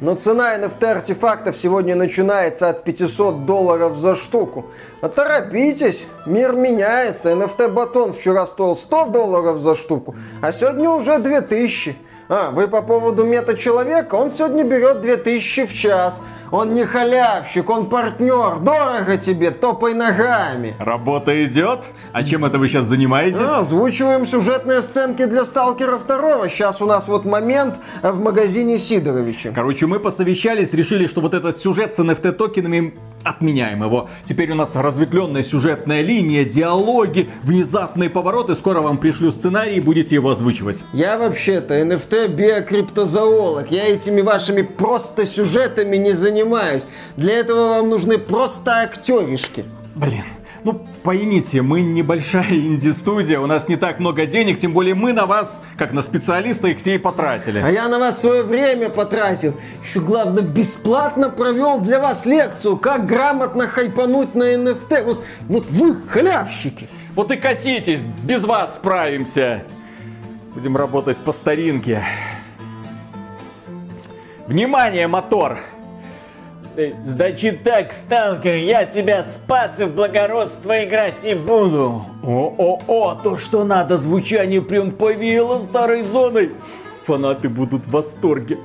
Но цена NFT-артефактов сегодня начинается от 500 долларов за штуку. А торопитесь, мир меняется. NFT-батон вчера стоил 100 долларов за штуку, а сегодня уже 2000. А, вы по поводу мета-человека? Он сегодня берет 2000 в час. Он не халявщик, он партнер. Дорого тебе, топай ногами. Работа идет? А чем это вы сейчас занимаетесь? А, озвучиваем сюжетные сценки для Сталкера 2. Сейчас у нас вот момент в магазине Сидоровича. Короче, мы посовещались, решили, что вот этот сюжет с NFT токенами отменяем его. Теперь у нас разветвленная сюжетная линия, диалоги, внезапные повороты. Скоро вам пришлю сценарий и будете его озвучивать. Я вообще-то NFT биокриптозоолог. Я этими вашими просто сюжетами не занимаюсь занимаюсь. Для этого вам нужны просто актеришки. Блин, ну, поймите, мы небольшая инди-студия, у нас не так много денег, тем более мы на вас, как на специалиста, их все и потратили. А я на вас свое время потратил. Еще главное, бесплатно провел для вас лекцию, как грамотно хайпануть на NFT. Вот, вот вы халявщики. Вот и катитесь, без вас справимся. Будем работать по старинке. Внимание, мотор! Значит так, сталкер, я тебя спас и в благородство играть не буду. О-о-о, то что надо, звучание прям повеяло старой зоной. Фанаты будут в восторге.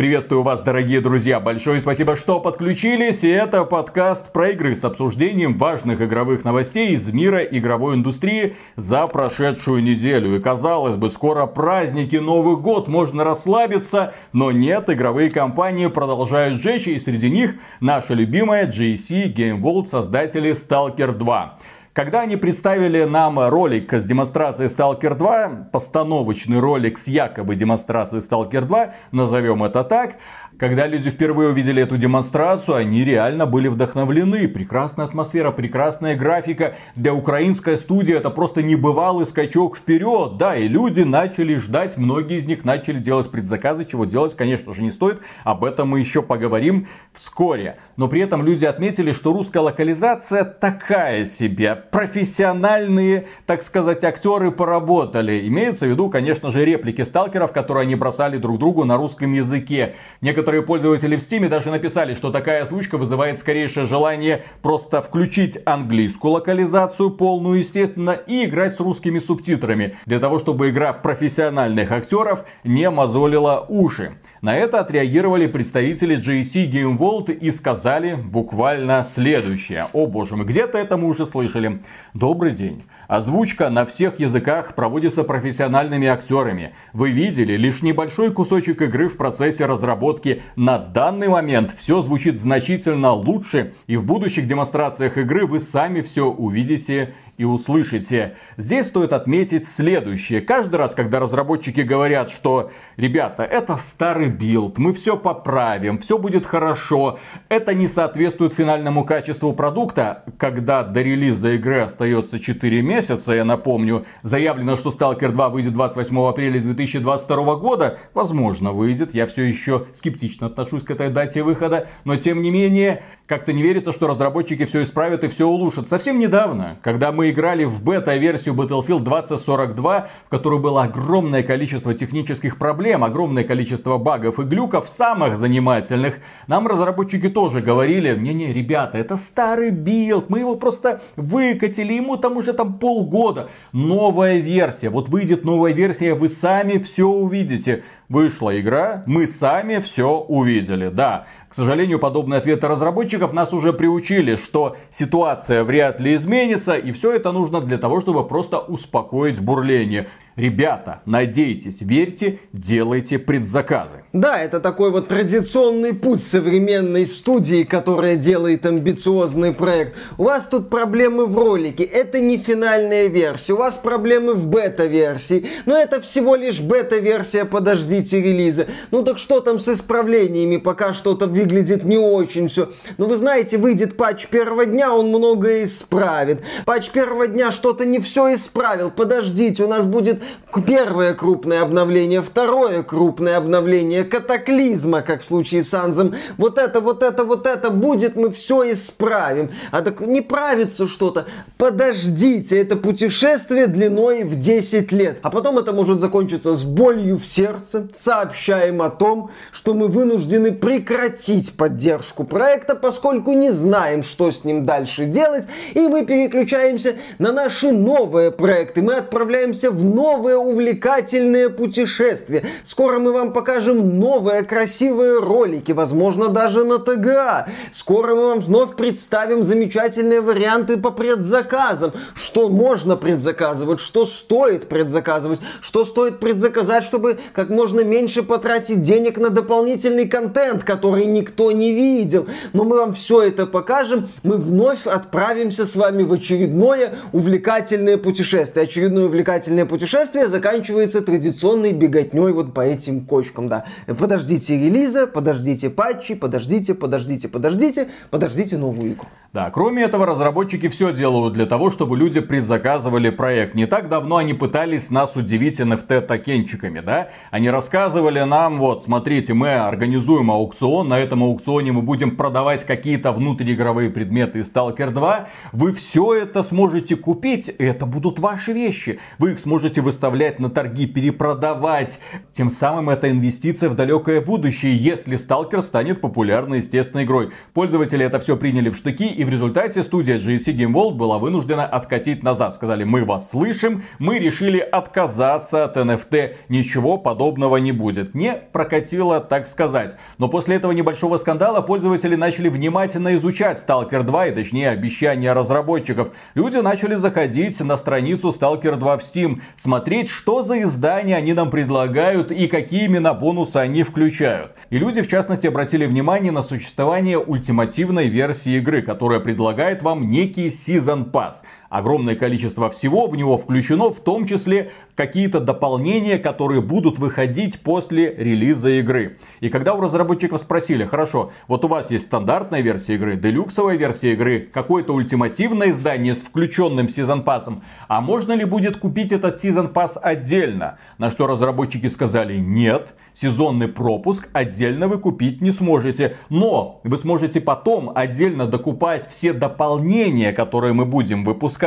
Приветствую вас, дорогие друзья. Большое спасибо, что подключились. И это подкаст про игры с обсуждением важных игровых новостей из мира игровой индустрии за прошедшую неделю. И казалось бы, скоро праздники, Новый год, можно расслабиться. Но нет, игровые компании продолжают сжечь. И среди них наша любимая GC Game World, создатели Stalker 2. Когда они представили нам ролик с демонстрацией Stalker 2, постановочный ролик с якобы демонстрацией Stalker 2, назовем это так, когда люди впервые увидели эту демонстрацию, они реально были вдохновлены. Прекрасная атмосфера, прекрасная графика. Для украинской студии это просто небывалый скачок вперед. Да, и люди начали ждать, многие из них начали делать предзаказы, чего делать, конечно же, не стоит. Об этом мы еще поговорим вскоре. Но при этом люди отметили, что русская локализация такая себе. Профессиональные, так сказать, актеры поработали. Имеется в виду, конечно же, реплики сталкеров, которые они бросали друг другу на русском языке. Некоторые Некоторые пользователи в Steam даже написали, что такая озвучка вызывает скорейшее желание просто включить английскую локализацию полную, естественно, и играть с русскими субтитрами, для того, чтобы игра профессиональных актеров не мозолила уши. На это отреагировали представители JC Game World и сказали буквально следующее. О боже мой, где-то это мы уже слышали. Добрый день. Озвучка на всех языках проводится профессиональными актерами. Вы видели лишь небольшой кусочек игры в процессе разработки. На данный момент все звучит значительно лучше, и в будущих демонстрациях игры вы сами все увидите и услышите. Здесь стоит отметить следующее. Каждый раз, когда разработчики говорят, что ребята, это старый билд, мы все поправим, все будет хорошо, это не соответствует финальному качеству продукта, когда до релиза игры остается 4 месяца, я напомню, заявлено, что Stalker 2 выйдет 28 апреля 2022 года, возможно выйдет, я все еще скептично отношусь к этой дате выхода, но тем не менее, как-то не верится, что разработчики все исправят и все улучшат. Совсем недавно, когда мы играли в бета-версию Battlefield 2042, в которой было огромное количество технических проблем, огромное количество багов и глюков, самых занимательных, нам разработчики тоже говорили, не-не, ребята, это старый билд, мы его просто выкатили, ему там уже там полгода. Новая версия, вот выйдет новая версия, вы сами все увидите. Вышла игра, мы сами все увидели. Да, к сожалению, подобные ответы разработчиков нас уже приучили, что ситуация вряд ли изменится, и все это нужно для того, чтобы просто успокоить бурление. Ребята, надейтесь, верьте, делайте предзаказы. Да, это такой вот традиционный путь современной студии, которая делает амбициозный проект. У вас тут проблемы в ролике, это не финальная версия. У вас проблемы в бета-версии, но это всего лишь бета-версия, подождите релиза. Ну так что там с исправлениями, пока что-то выглядит не очень все. Ну вы знаете, выйдет патч первого дня, он многое исправит. Патч первого дня что-то не все исправил. Подождите, у нас будет первое крупное обновление, второе крупное обновление, катаклизма, как в случае с Анзом. Вот это, вот это, вот это будет, мы все исправим. А так не правится что-то. Подождите, это путешествие длиной в 10 лет. А потом это может закончиться с болью в сердце. Сообщаем о том, что мы вынуждены прекратить поддержку проекта, поскольку не знаем, что с ним дальше делать. И мы переключаемся на наши новые проекты. Мы отправляемся в новые увлекательные путешествия. Скоро мы вам покажем новые красивые ролики, возможно, даже на ТГА. Скоро мы вам вновь представим замечательные варианты по предзаказам. Что можно предзаказывать, что стоит предзаказывать, что стоит предзаказать, чтобы как можно меньше потратить денег на дополнительный контент, который никто не видел. Но мы вам все это покажем. Мы вновь отправимся с вами в очередное увлекательное путешествие. Очередное увлекательное путешествие заканчивается традиционной беготней вот по этим кочкам, да. Подождите релиза, подождите патчи, подождите, подождите, подождите, подождите новую игру. Да, кроме этого, разработчики все делают для того, чтобы люди предзаказывали проект. Не так давно они пытались нас удивить NFT-токенчиками, да? Они рассказывали нам, вот, смотрите, мы организуем аукцион, на этом аукционе мы будем продавать какие-то внутриигровые предметы из Stalker 2. Вы все это сможете купить, это будут ваши вещи. Вы их сможете выставлять на торги, перепродавать. Тем самым это инвестиция в далекое будущее, если Stalker станет популярной, естественной игрой. Пользователи это все приняли в штыки и в результате студия GSC Game World была вынуждена откатить назад. Сказали, мы вас слышим, мы решили отказаться от NFT. Ничего подобного не будет. Не прокатило, так сказать. Но после этого небольшого скандала пользователи начали внимательно изучать Stalker 2 и точнее обещания разработчиков. Люди начали заходить на страницу Stalker 2 в Steam, смотреть, что за издания они нам предлагают и какие именно бонусы они включают. И люди в частности обратили внимание на существование ультимативной версии игры, которая предлагает вам некий Season Pass. Огромное количество всего в него включено, в том числе какие-то дополнения, которые будут выходить после релиза игры. И когда у разработчиков спросили, хорошо, вот у вас есть стандартная версия игры, делюксовая версия игры, какое-то ультимативное издание с включенным сезон пассом, а можно ли будет купить этот сезон пасс отдельно? На что разработчики сказали, нет, сезонный пропуск отдельно вы купить не сможете, но вы сможете потом отдельно докупать все дополнения, которые мы будем выпускать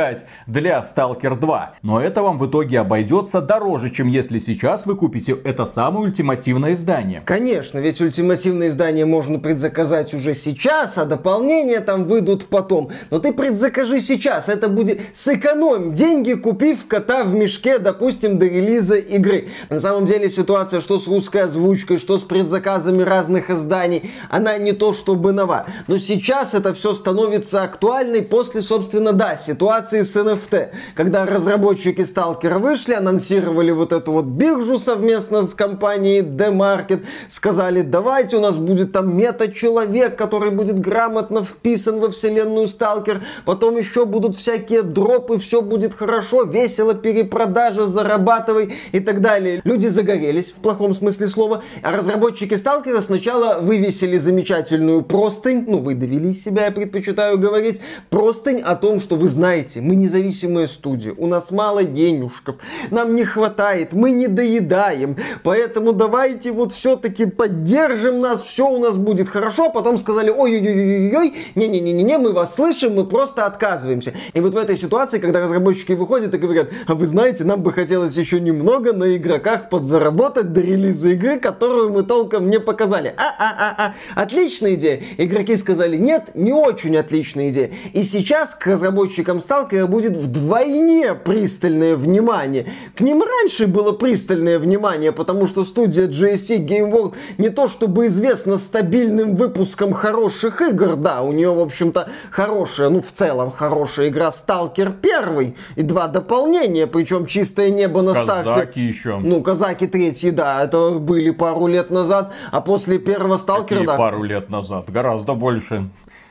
для Stalker 2. Но это вам в итоге обойдет обойдется дороже, чем если сейчас вы купите это самое ультимативное издание. Конечно, ведь ультимативное издание можно предзаказать уже сейчас, а дополнения там выйдут потом. Но ты предзакажи сейчас, это будет сэкономь деньги, купив кота в мешке, допустим, до релиза игры. На самом деле ситуация, что с русской озвучкой, что с предзаказами разных изданий, она не то чтобы нова. Но сейчас это все становится актуальной после, собственно, да, ситуации с NFT. Когда разработчики Сталкера вышли, анонсировали вот эту вот биржу совместно с компанией D-Market, сказали, давайте у нас будет там мета-человек, который будет грамотно вписан во вселенную Сталкер, потом еще будут всякие дропы, все будет хорошо, весело, перепродажа, зарабатывай и так далее. Люди загорелись, в плохом смысле слова, а разработчики Сталкера сначала вывесили замечательную простынь, ну, выдавили из себя, я предпочитаю говорить, простынь о том, что вы знаете, мы независимая студия, у нас мало денежков, нам не хватает, мы не доедаем, поэтому давайте вот все-таки поддержим нас, все у нас будет хорошо. Потом сказали, ой-ой-ой-ой, не-не-не-не, мы вас слышим, мы просто отказываемся. И вот в этой ситуации, когда разработчики выходят и говорят, а вы знаете, нам бы хотелось еще немного на игроках подзаработать до релиза игры, которую мы толком не показали. А-а-а-а, отличная идея. Игроки сказали, нет, не очень отличная идея. И сейчас к разработчикам Сталкера будет вдвойне пристальное внимание. К ним раньше было пристальное внимание, потому что студия GSC Game World не то чтобы известна стабильным выпуском хороших игр, да, у нее, в общем-то, хорошая, ну, в целом хорошая игра Stalker 1 и два дополнения, причем чистое небо на казаки старте. Казаки еще. Ну, казаки третьи, да, это были пару лет назад, а после первого Сталкера, Какие да. пару лет назад, гораздо больше.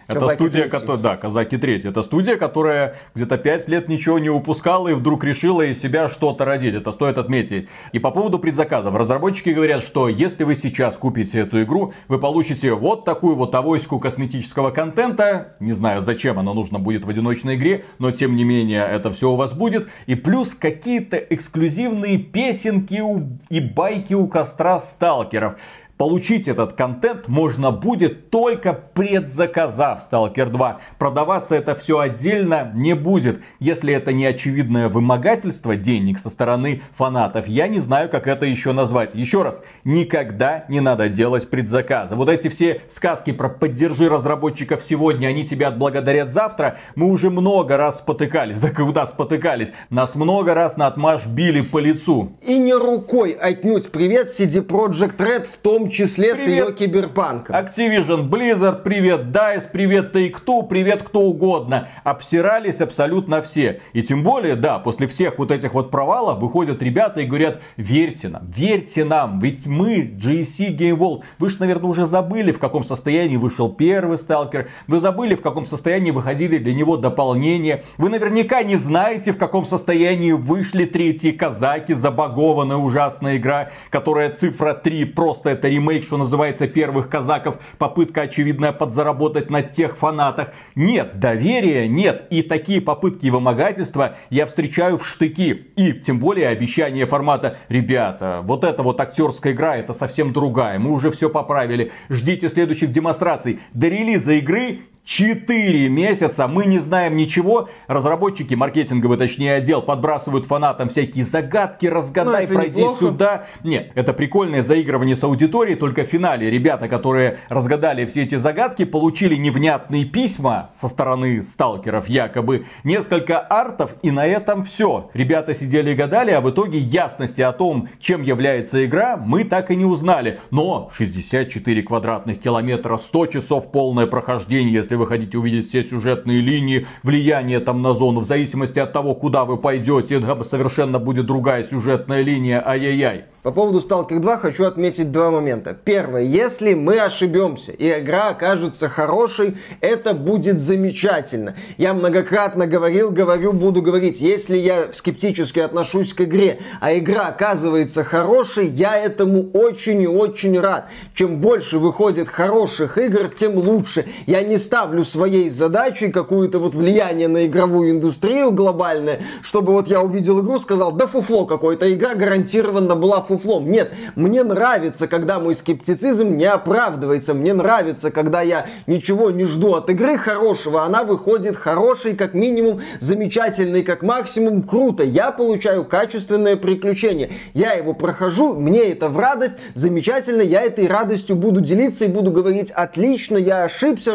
Это Казаки студия, которая, да, Казаки 3. Это студия, которая где-то 5 лет ничего не упускала и вдруг решила из себя что-то родить. Это стоит отметить. И по поводу предзаказов. Разработчики говорят, что если вы сейчас купите эту игру, вы получите вот такую вот авоську косметического контента. Не знаю, зачем она нужна будет в одиночной игре, но тем не менее это все у вас будет. И плюс какие-то эксклюзивные песенки и байки у костра сталкеров. Получить этот контент можно будет только предзаказав Stalker 2. Продаваться это все отдельно не будет. Если это не очевидное вымогательство денег со стороны фанатов, я не знаю, как это еще назвать. Еще раз, никогда не надо делать предзаказы. Вот эти все сказки про поддержи разработчиков сегодня, они тебя отблагодарят завтра, мы уже много раз спотыкались. Да куда спотыкались? Нас много раз на отмаш били по лицу. И не рукой отнюдь. Привет CD Projekt Red, в том числе с Привет. ее киберпанком. Activision, Blizzard, привет DICE, привет Take-Two, привет кто угодно. Обсирались абсолютно все. И тем более, да, после всех вот этих вот провалов выходят ребята и говорят, верьте нам, верьте нам, ведь мы, GSC Game World, вы же, наверное, уже забыли, в каком состоянии вышел первый сталкер, вы забыли, в каком состоянии выходили для него дополнения, вы наверняка не знаете, в каком состоянии вышли третьи казаки, забагованная ужасная игра, которая цифра 3, просто это ремейк, что называется, первых казаков, попытка очевидная подзаработать на тех фанатах. Нет доверия, нет. И такие попытки вымогательства я встречаю в штыки. И тем более обещание формата, ребята, вот эта вот актерская игра, это совсем другая. Мы уже все поправили. Ждите следующих демонстраций. До релиза игры 4 месяца, мы не знаем ничего. Разработчики, маркетинговый, точнее, отдел подбрасывают фанатам всякие загадки, разгадай, Ну, пройди неплохо. сюда. Нет, это прикольное заигрывание с аудиторией, только в финале ребята, которые разгадали все эти загадки, получили невнятные письма со стороны сталкеров якобы, несколько артов, и на этом все. Ребята сидели и гадали, а в итоге ясности о том, чем является игра, мы так и не узнали. Но 64 квадратных километра, 100 часов полное прохождение, если вы хотите увидеть все сюжетные линии, влияние там на зону, в зависимости от того, куда вы пойдете, совершенно будет другая сюжетная линия, ай-яй-яй. По поводу Stalker 2 хочу отметить два момента. Первое, если мы ошибемся и игра окажется хорошей, это будет замечательно. Я многократно говорил, говорю, буду говорить, если я скептически отношусь к игре, а игра оказывается хорошей, я этому очень и очень рад. Чем больше выходит хороших игр, тем лучше. Я не ставлю своей задачей какую-то вот влияние на игровую индустрию глобальное, чтобы вот я увидел игру, сказал, да фуфло какое-то, игра гарантированно была фуфлом. Нет, мне нравится, когда мой скептицизм не оправдывается. Мне нравится, когда я ничего не жду от игры хорошего, она выходит хорошей, как минимум, замечательной, как максимум, круто. Я получаю качественное приключение. Я его прохожу, мне это в радость, замечательно, я этой радостью буду делиться и буду говорить, отлично, я ошибся,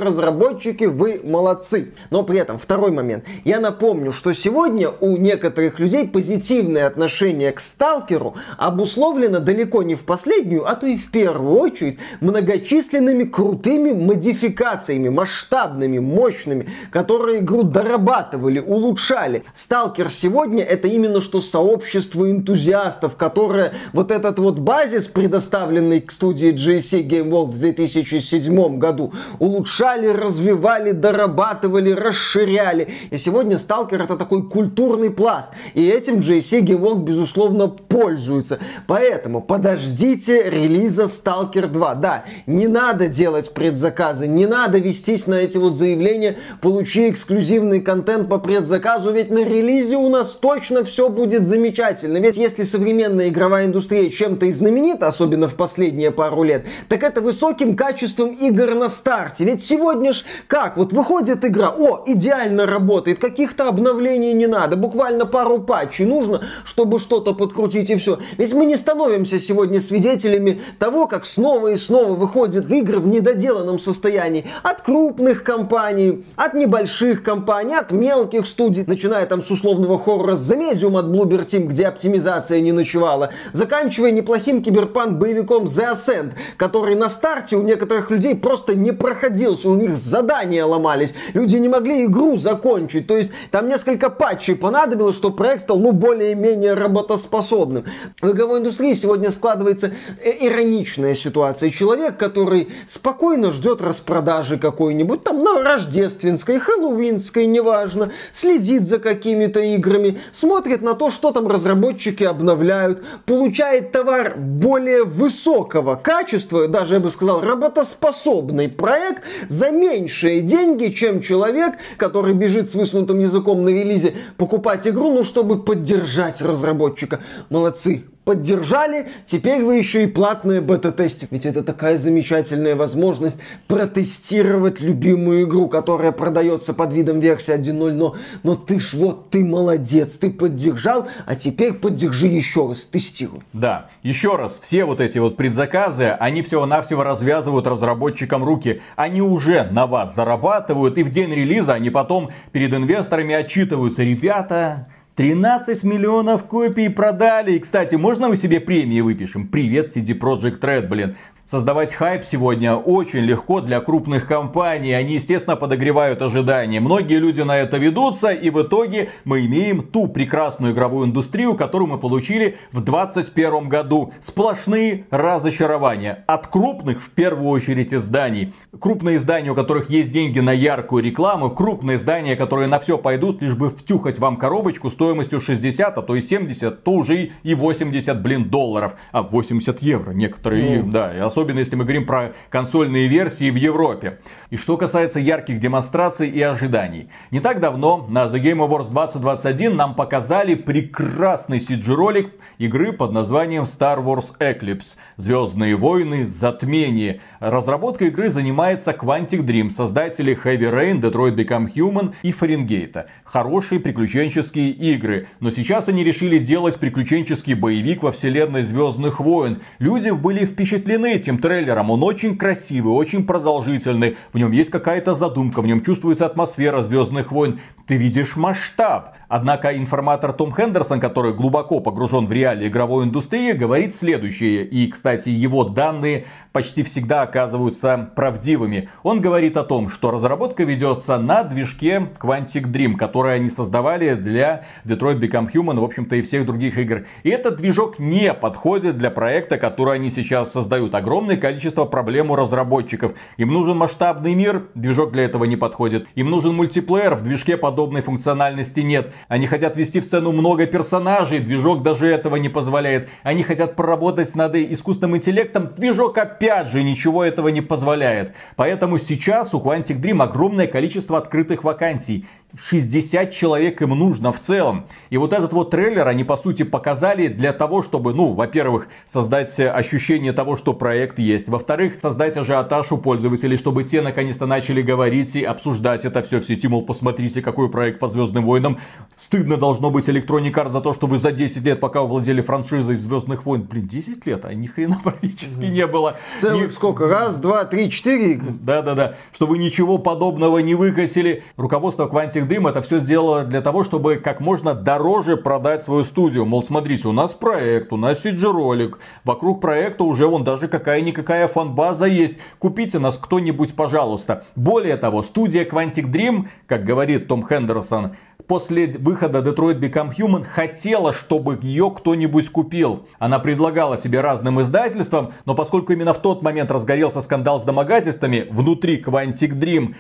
разработчики, вы молодцы. Но при этом, второй момент, я напомню, что сегодня у некоторых людей позитивное отношение к сталкеру обусловлено далеко не в последнюю, а то и в первую очередь многочисленными крутыми модификациями, масштабными, мощными, которые игру дорабатывали, улучшали. Сталкер сегодня это именно что сообщество энтузиастов, которое вот этот вот базис, предоставленный к студии GSC Game World в 2007 году, улучшали, развивали, дорабатывали, расширяли. И сегодня Сталкер это такой культурный пласт. И этим Game World, безусловно, пользуется. Поэтому подождите релиза Stalker 2. Да, не надо делать предзаказы, не надо вестись на эти вот заявления, получи эксклюзивный контент по предзаказу, ведь на релизе у нас точно все будет замечательно. Ведь если современная игровая индустрия чем-то и знаменита, особенно в последние пару лет, так это высоким качеством игр на старте. Ведь сегодня ж как, вот выходит игра, о, идеально работает, каких-то обновлений не надо, буквально пару патчей нужно, чтобы что-то подкрутить и все. Ведь мы не становимся сегодня свидетелями того, как снова и снова выходят игры в недоделанном состоянии от крупных компаний, от небольших компаний, от мелких студий, начиная там с условного хоррора The Medium от Bloober Team, где оптимизация не ночевала, заканчивая неплохим киберпанк боевиком The Ascent, который на старте у некоторых людей просто не проходился, у них задача задания ломались, люди не могли игру закончить. То есть там несколько патчей понадобилось, чтобы проект стал, ну, более-менее работоспособным. В игровой индустрии сегодня складывается э, ироничная ситуация. Человек, который спокойно ждет распродажи какой-нибудь, там, на рождественской, хэллоуинской, неважно, следит за какими-то играми, смотрит на то, что там разработчики обновляют, получает товар более высокого качества, даже, я бы сказал, работоспособный проект за меньшие деньги, чем человек, который бежит с высунутым языком на релизе покупать игру, ну, чтобы поддержать разработчика. Молодцы, поддержали, теперь вы еще и платные бета-тесте. Ведь это такая замечательная возможность протестировать любимую игру, которая продается под видом версии 1.0, но, но ты ж вот, ты молодец, ты поддержал, а теперь поддержи еще раз, тестируй. Да, еще раз, все вот эти вот предзаказы, они всего-навсего развязывают разработчикам руки. Они уже на вас зарабатывают, и в день релиза они потом перед инвесторами отчитываются. Ребята, 13 миллионов копий продали. И, кстати, можно мы себе премии выпишем? Привет, CD Projekt Red, блин. Создавать хайп сегодня очень легко для крупных компаний. Они, естественно, подогревают ожидания. Многие люди на это ведутся, и в итоге мы имеем ту прекрасную игровую индустрию, которую мы получили в 2021 году. Сплошные разочарования. От крупных, в первую очередь, изданий. Крупные издания, у которых есть деньги на яркую рекламу. Крупные издания, которые на все пойдут, лишь бы втюхать вам коробочку стоимостью 60, а то и 70, то уже и 80, блин, долларов. А 80 евро некоторые, ну. да, и особенно если мы говорим про консольные версии в Европе. И что касается ярких демонстраций и ожиданий. Не так давно на The Game Awards 2021 нам показали прекрасный CG-ролик игры под названием Star Wars Eclipse. Звездные войны, затмение. Разработка игры занимается Quantic Dream, создатели Heavy Rain, Detroit Become Human и Фаренгейта. Хорошие приключенческие игры. Но сейчас они решили делать приключенческий боевик во вселенной Звездных войн. Люди были впечатлены этим трейлером. Он очень красивый, очень продолжительный. В нем есть какая-то задумка, в нем чувствуется атмосфера Звездных войн. Ты видишь масштаб. Однако информатор Том Хендерсон, который глубоко погружен в реалии игровой индустрии, говорит следующее. И, кстати, его данные почти всегда оказываются правдивыми. Он говорит о том, что разработка ведется на движке Quantic Dream, который они создавали для Detroit Become Human, в общем-то, и всех других игр. И этот движок не подходит для проекта, который они сейчас создают. Огромное количество проблем у разработчиков. Им нужен масштабный мир, движок для этого не подходит. Им нужен мультиплеер, в движке подобной функциональности нет. Они хотят ввести в сцену много персонажей, движок даже этого не позволяет. Они хотят проработать над искусственным интеллектом, движок опять же ничего этого не позволяет. Поэтому сейчас у Quantic Dream огромное количество открытых вакансий. 60 человек им нужно в целом. И вот этот вот трейлер они по сути показали для того, чтобы, ну, во-первых, создать ощущение того, что проект есть. Во-вторых, создать ажиотаж у пользователей, чтобы те наконец-то начали говорить и обсуждать это все в сети. Мол, посмотрите, какой проект по Звездным войнам. Стыдно должно быть Electronic Arts за то, что вы за 10 лет, пока владели франшизой Звездных войн. Блин, 10 лет, а ни хрена практически не было. Целых ни... сколько? Раз, два, три, четыре? Да-да-да. Что вы ничего подобного не выкосили. Руководство Quantic Dream это все сделало для того, чтобы как можно дороже продать свою студию. Мол, смотрите, у нас проект, у нас CG-ролик, вокруг проекта уже вон даже какая-никакая фан-база есть. Купите нас кто-нибудь, пожалуйста. Более того, студия Quantic Dream, как говорит Том Хендерсон, после выхода Detroit Become Human хотела, чтобы ее кто-нибудь купил. Она предлагала себе разным издательствам, но поскольку именно в тот момент разгорелся скандал с домогательствами внутри Quantic Dream,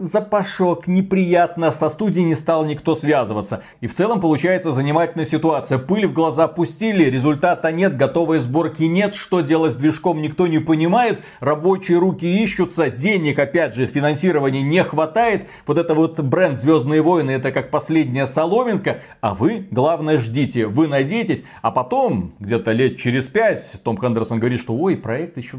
запашок, неприятно, со студией не стал никто связываться. И в целом получается занимательная ситуация. Пыль в глаза пустили, результата нет, готовой сборки нет, что делать с движком никто не понимает, рабочие руки ищутся, денег опять же финансирования не хватает. Вот это вот бренд Звездные войны это как последняя соломинка, а вы главное ждите, вы надеетесь, а потом где-то лет через пять Том Хендерсон говорит, что ой, проект еще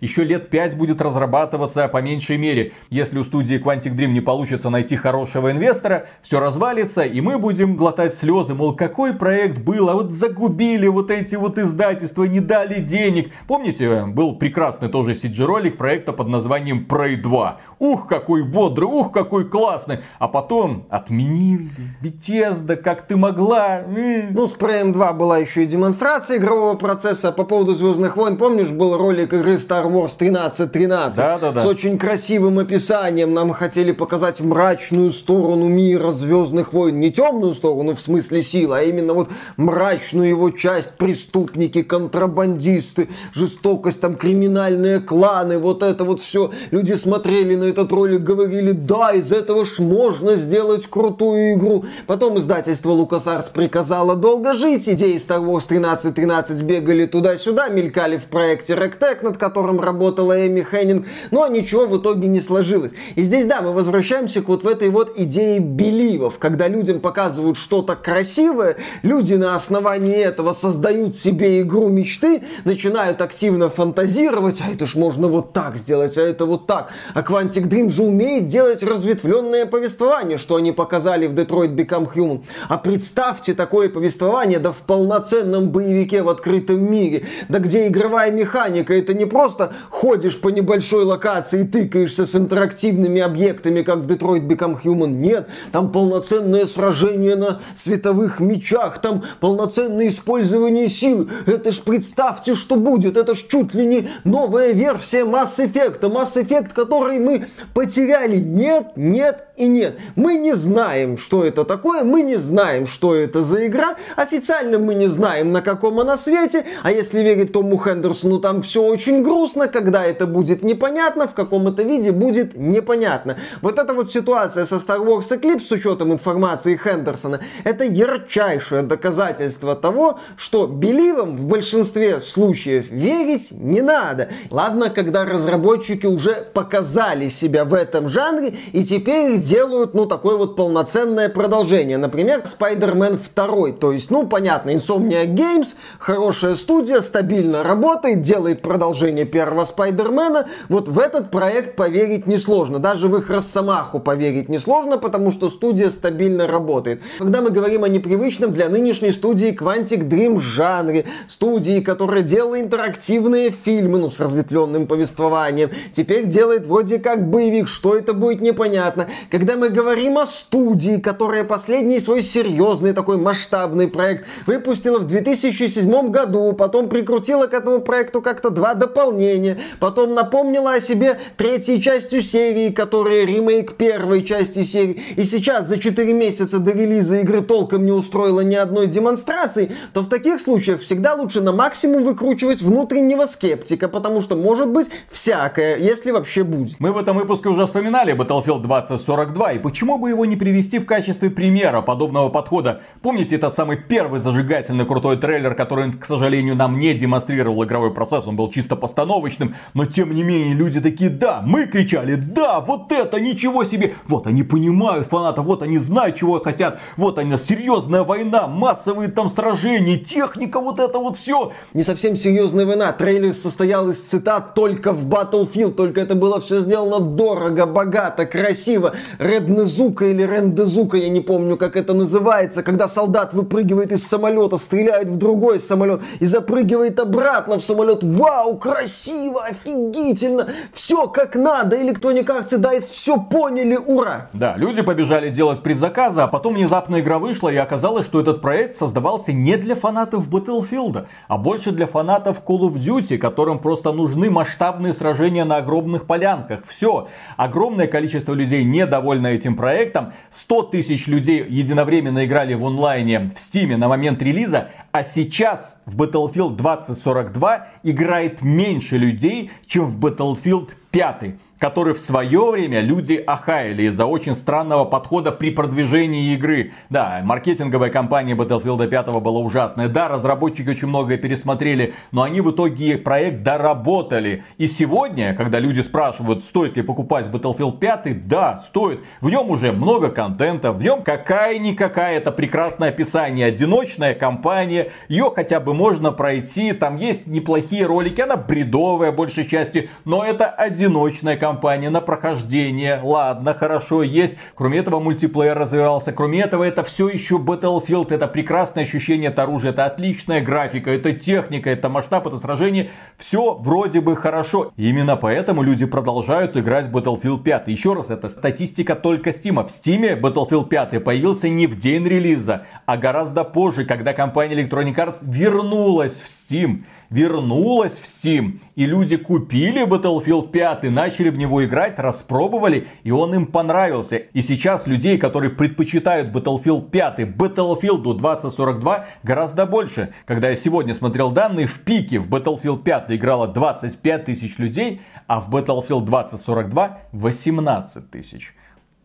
еще лет 5 будет разрабатываться по меньшей мере. Если у студии Quantic Dream не получится найти хорошего инвестора, все развалится, и мы будем глотать слезы, мол, какой проект был, а вот загубили вот эти вот издательства, не дали денег. Помните, был прекрасный тоже CG-ролик проекта под названием Prey 2. Ух, какой бодрый, ух, какой классный. А потом отменили. Bethesda, как ты могла? Ну, с Prey 2 была еще и демонстрация игрового процесса. По поводу Звездных войн, помнишь, был ролик игры Star Star Wars 1313. Да-да-да. С очень красивым описанием нам хотели показать мрачную сторону мира Звездных войн. Не темную сторону в смысле силы, а именно вот мрачную его часть. Преступники, контрабандисты, жестокость, там криминальные кланы, вот это вот все. Люди смотрели на этот ролик, говорили, да, из этого ж можно сделать крутую игру. Потом издательство LucasArts приказало долго жить. Идеи Star Wars 1313 бегали туда-сюда, мелькали в проекте RecTech, над которым работала Эми Хеннинг, но ничего в итоге не сложилось. И здесь, да, мы возвращаемся к вот этой вот идее беливов, когда людям показывают что-то красивое, люди на основании этого создают себе игру мечты, начинают активно фантазировать, а это ж можно вот так сделать, а это вот так. А Quantic Dream же умеет делать разветвленное повествование, что они показали в Detroit Become Human. А представьте такое повествование, да в полноценном боевике в открытом мире, да где игровая механика, это не просто ходишь по небольшой локации и тыкаешься с интерактивными объектами, как в Detroit Become Human. Нет, там полноценное сражение на световых мечах, там полноценное использование сил. Это ж представьте, что будет. Это ж чуть ли не новая версия Mass Effect. Mass Effect, который мы потеряли. Нет, нет и нет. Мы не знаем, что это такое, мы не знаем, что это за игра. Официально мы не знаем, на каком она свете. А если верить Тому Хендерсону, там все очень грустно. Когда это будет непонятно, в каком это виде будет непонятно. Вот эта вот ситуация со Star Wars Eclipse с учетом информации Хендерсона, это ярчайшее доказательство того, что беливам в большинстве случаев верить не надо. Ладно, когда разработчики уже показали себя в этом жанре и теперь делают, ну, такое вот полноценное продолжение. Например, Spider-Man 2. То есть, ну, понятно, Insomniac Games, хорошая студия, стабильно работает, делает продолжение первого Спайдермена. Вот в этот проект поверить несложно. Даже в их Росомаху поверить несложно, потому что студия стабильно работает. Когда мы говорим о непривычном для нынешней студии Quantic Dream жанре, студии, которая делала интерактивные фильмы, ну, с разветвленным повествованием, теперь делает вроде как боевик, что это будет непонятно. Когда мы говорим о студии, которая последний свой серьезный такой масштабный проект выпустила в 2007 году, потом прикрутила к этому проекту как-то два дополнения, потом напомнила о себе третьей частью серии, которая ремейк первой части серии, и сейчас за 4 месяца до релиза игры толком не устроила ни одной демонстрации, то в таких случаях всегда лучше на максимум выкручивать внутреннего скептика, потому что может быть всякое, если вообще будет. Мы в этом выпуске уже вспоминали Battlefield 2042, и почему бы его не привести в качестве примера подобного подхода? Помните этот самый первый зажигательный крутой трейлер, который, к сожалению, нам не демонстрировал игровой процесс, он был чисто постановочным, но тем не менее люди такие, да, мы кричали, да, вот это, ничего себе, вот они понимают фанатов, вот они знают, чего хотят, вот они, серьезная война, массовые там сражения, техника, вот это вот все. Не совсем серьезная война. Трейлер состоял из цитат только в Battlefield, только это было все сделано дорого, богато, красиво. Реднезука или Рендезука, я не помню, как это называется, когда солдат выпрыгивает из самолета, стреляет в другой самолет и запрыгивает обратно в самолет. Вау, красиво, офигительно, все как надо. Electronic Arts и DICE все поняли, ура! Да, люди побежали делать предзаказы, а потом внезапно игра вышла и оказалось, что этот проект создавался не для фанатов Battlefield, а больше для фанатов Call of Duty, которым просто нужны масштабные сражения на огромных полянках. Все. Огромное количество людей недовольно этим проектом. 100 тысяч людей единовременно играли в онлайне в Стиме на момент релиза, а сейчас в Battlefield 2042 играет меньше людей, чем в Battlefield 5 который в свое время люди охаяли из-за очень странного подхода при продвижении игры. Да, маркетинговая кампания Battlefield 5 была ужасная. Да, разработчики очень многое пересмотрели, но они в итоге проект доработали. И сегодня, когда люди спрашивают, стоит ли покупать Battlefield 5, да, стоит. В нем уже много контента, в нем какая-никакая это прекрасное описание. Одиночная кампания, ее хотя бы можно пройти, там есть неплохие ролики, она бредовая большей части, но это одиночная кампания кампания на прохождение. Ладно, хорошо, есть. Кроме этого, мультиплеер развивался. Кроме этого, это все еще Battlefield. Это прекрасное ощущение от оружия. Это отличная графика, это техника, это масштаб, это сражение. Все вроде бы хорошо. именно поэтому люди продолжают играть в Battlefield 5. Еще раз, это статистика только Steam. В Steam Battlefield 5 появился не в день релиза, а гораздо позже, когда компания Electronic Arts вернулась в Steam вернулась в Steam. И люди купили Battlefield 5, начали в него играть, распробовали, и он им понравился. И сейчас людей, которые предпочитают Battlefield 5 Battlefield 2042 гораздо больше. Когда я сегодня смотрел данные, в пике в Battlefield 5 играло 25 тысяч людей, а в Battlefield 2042 18 тысяч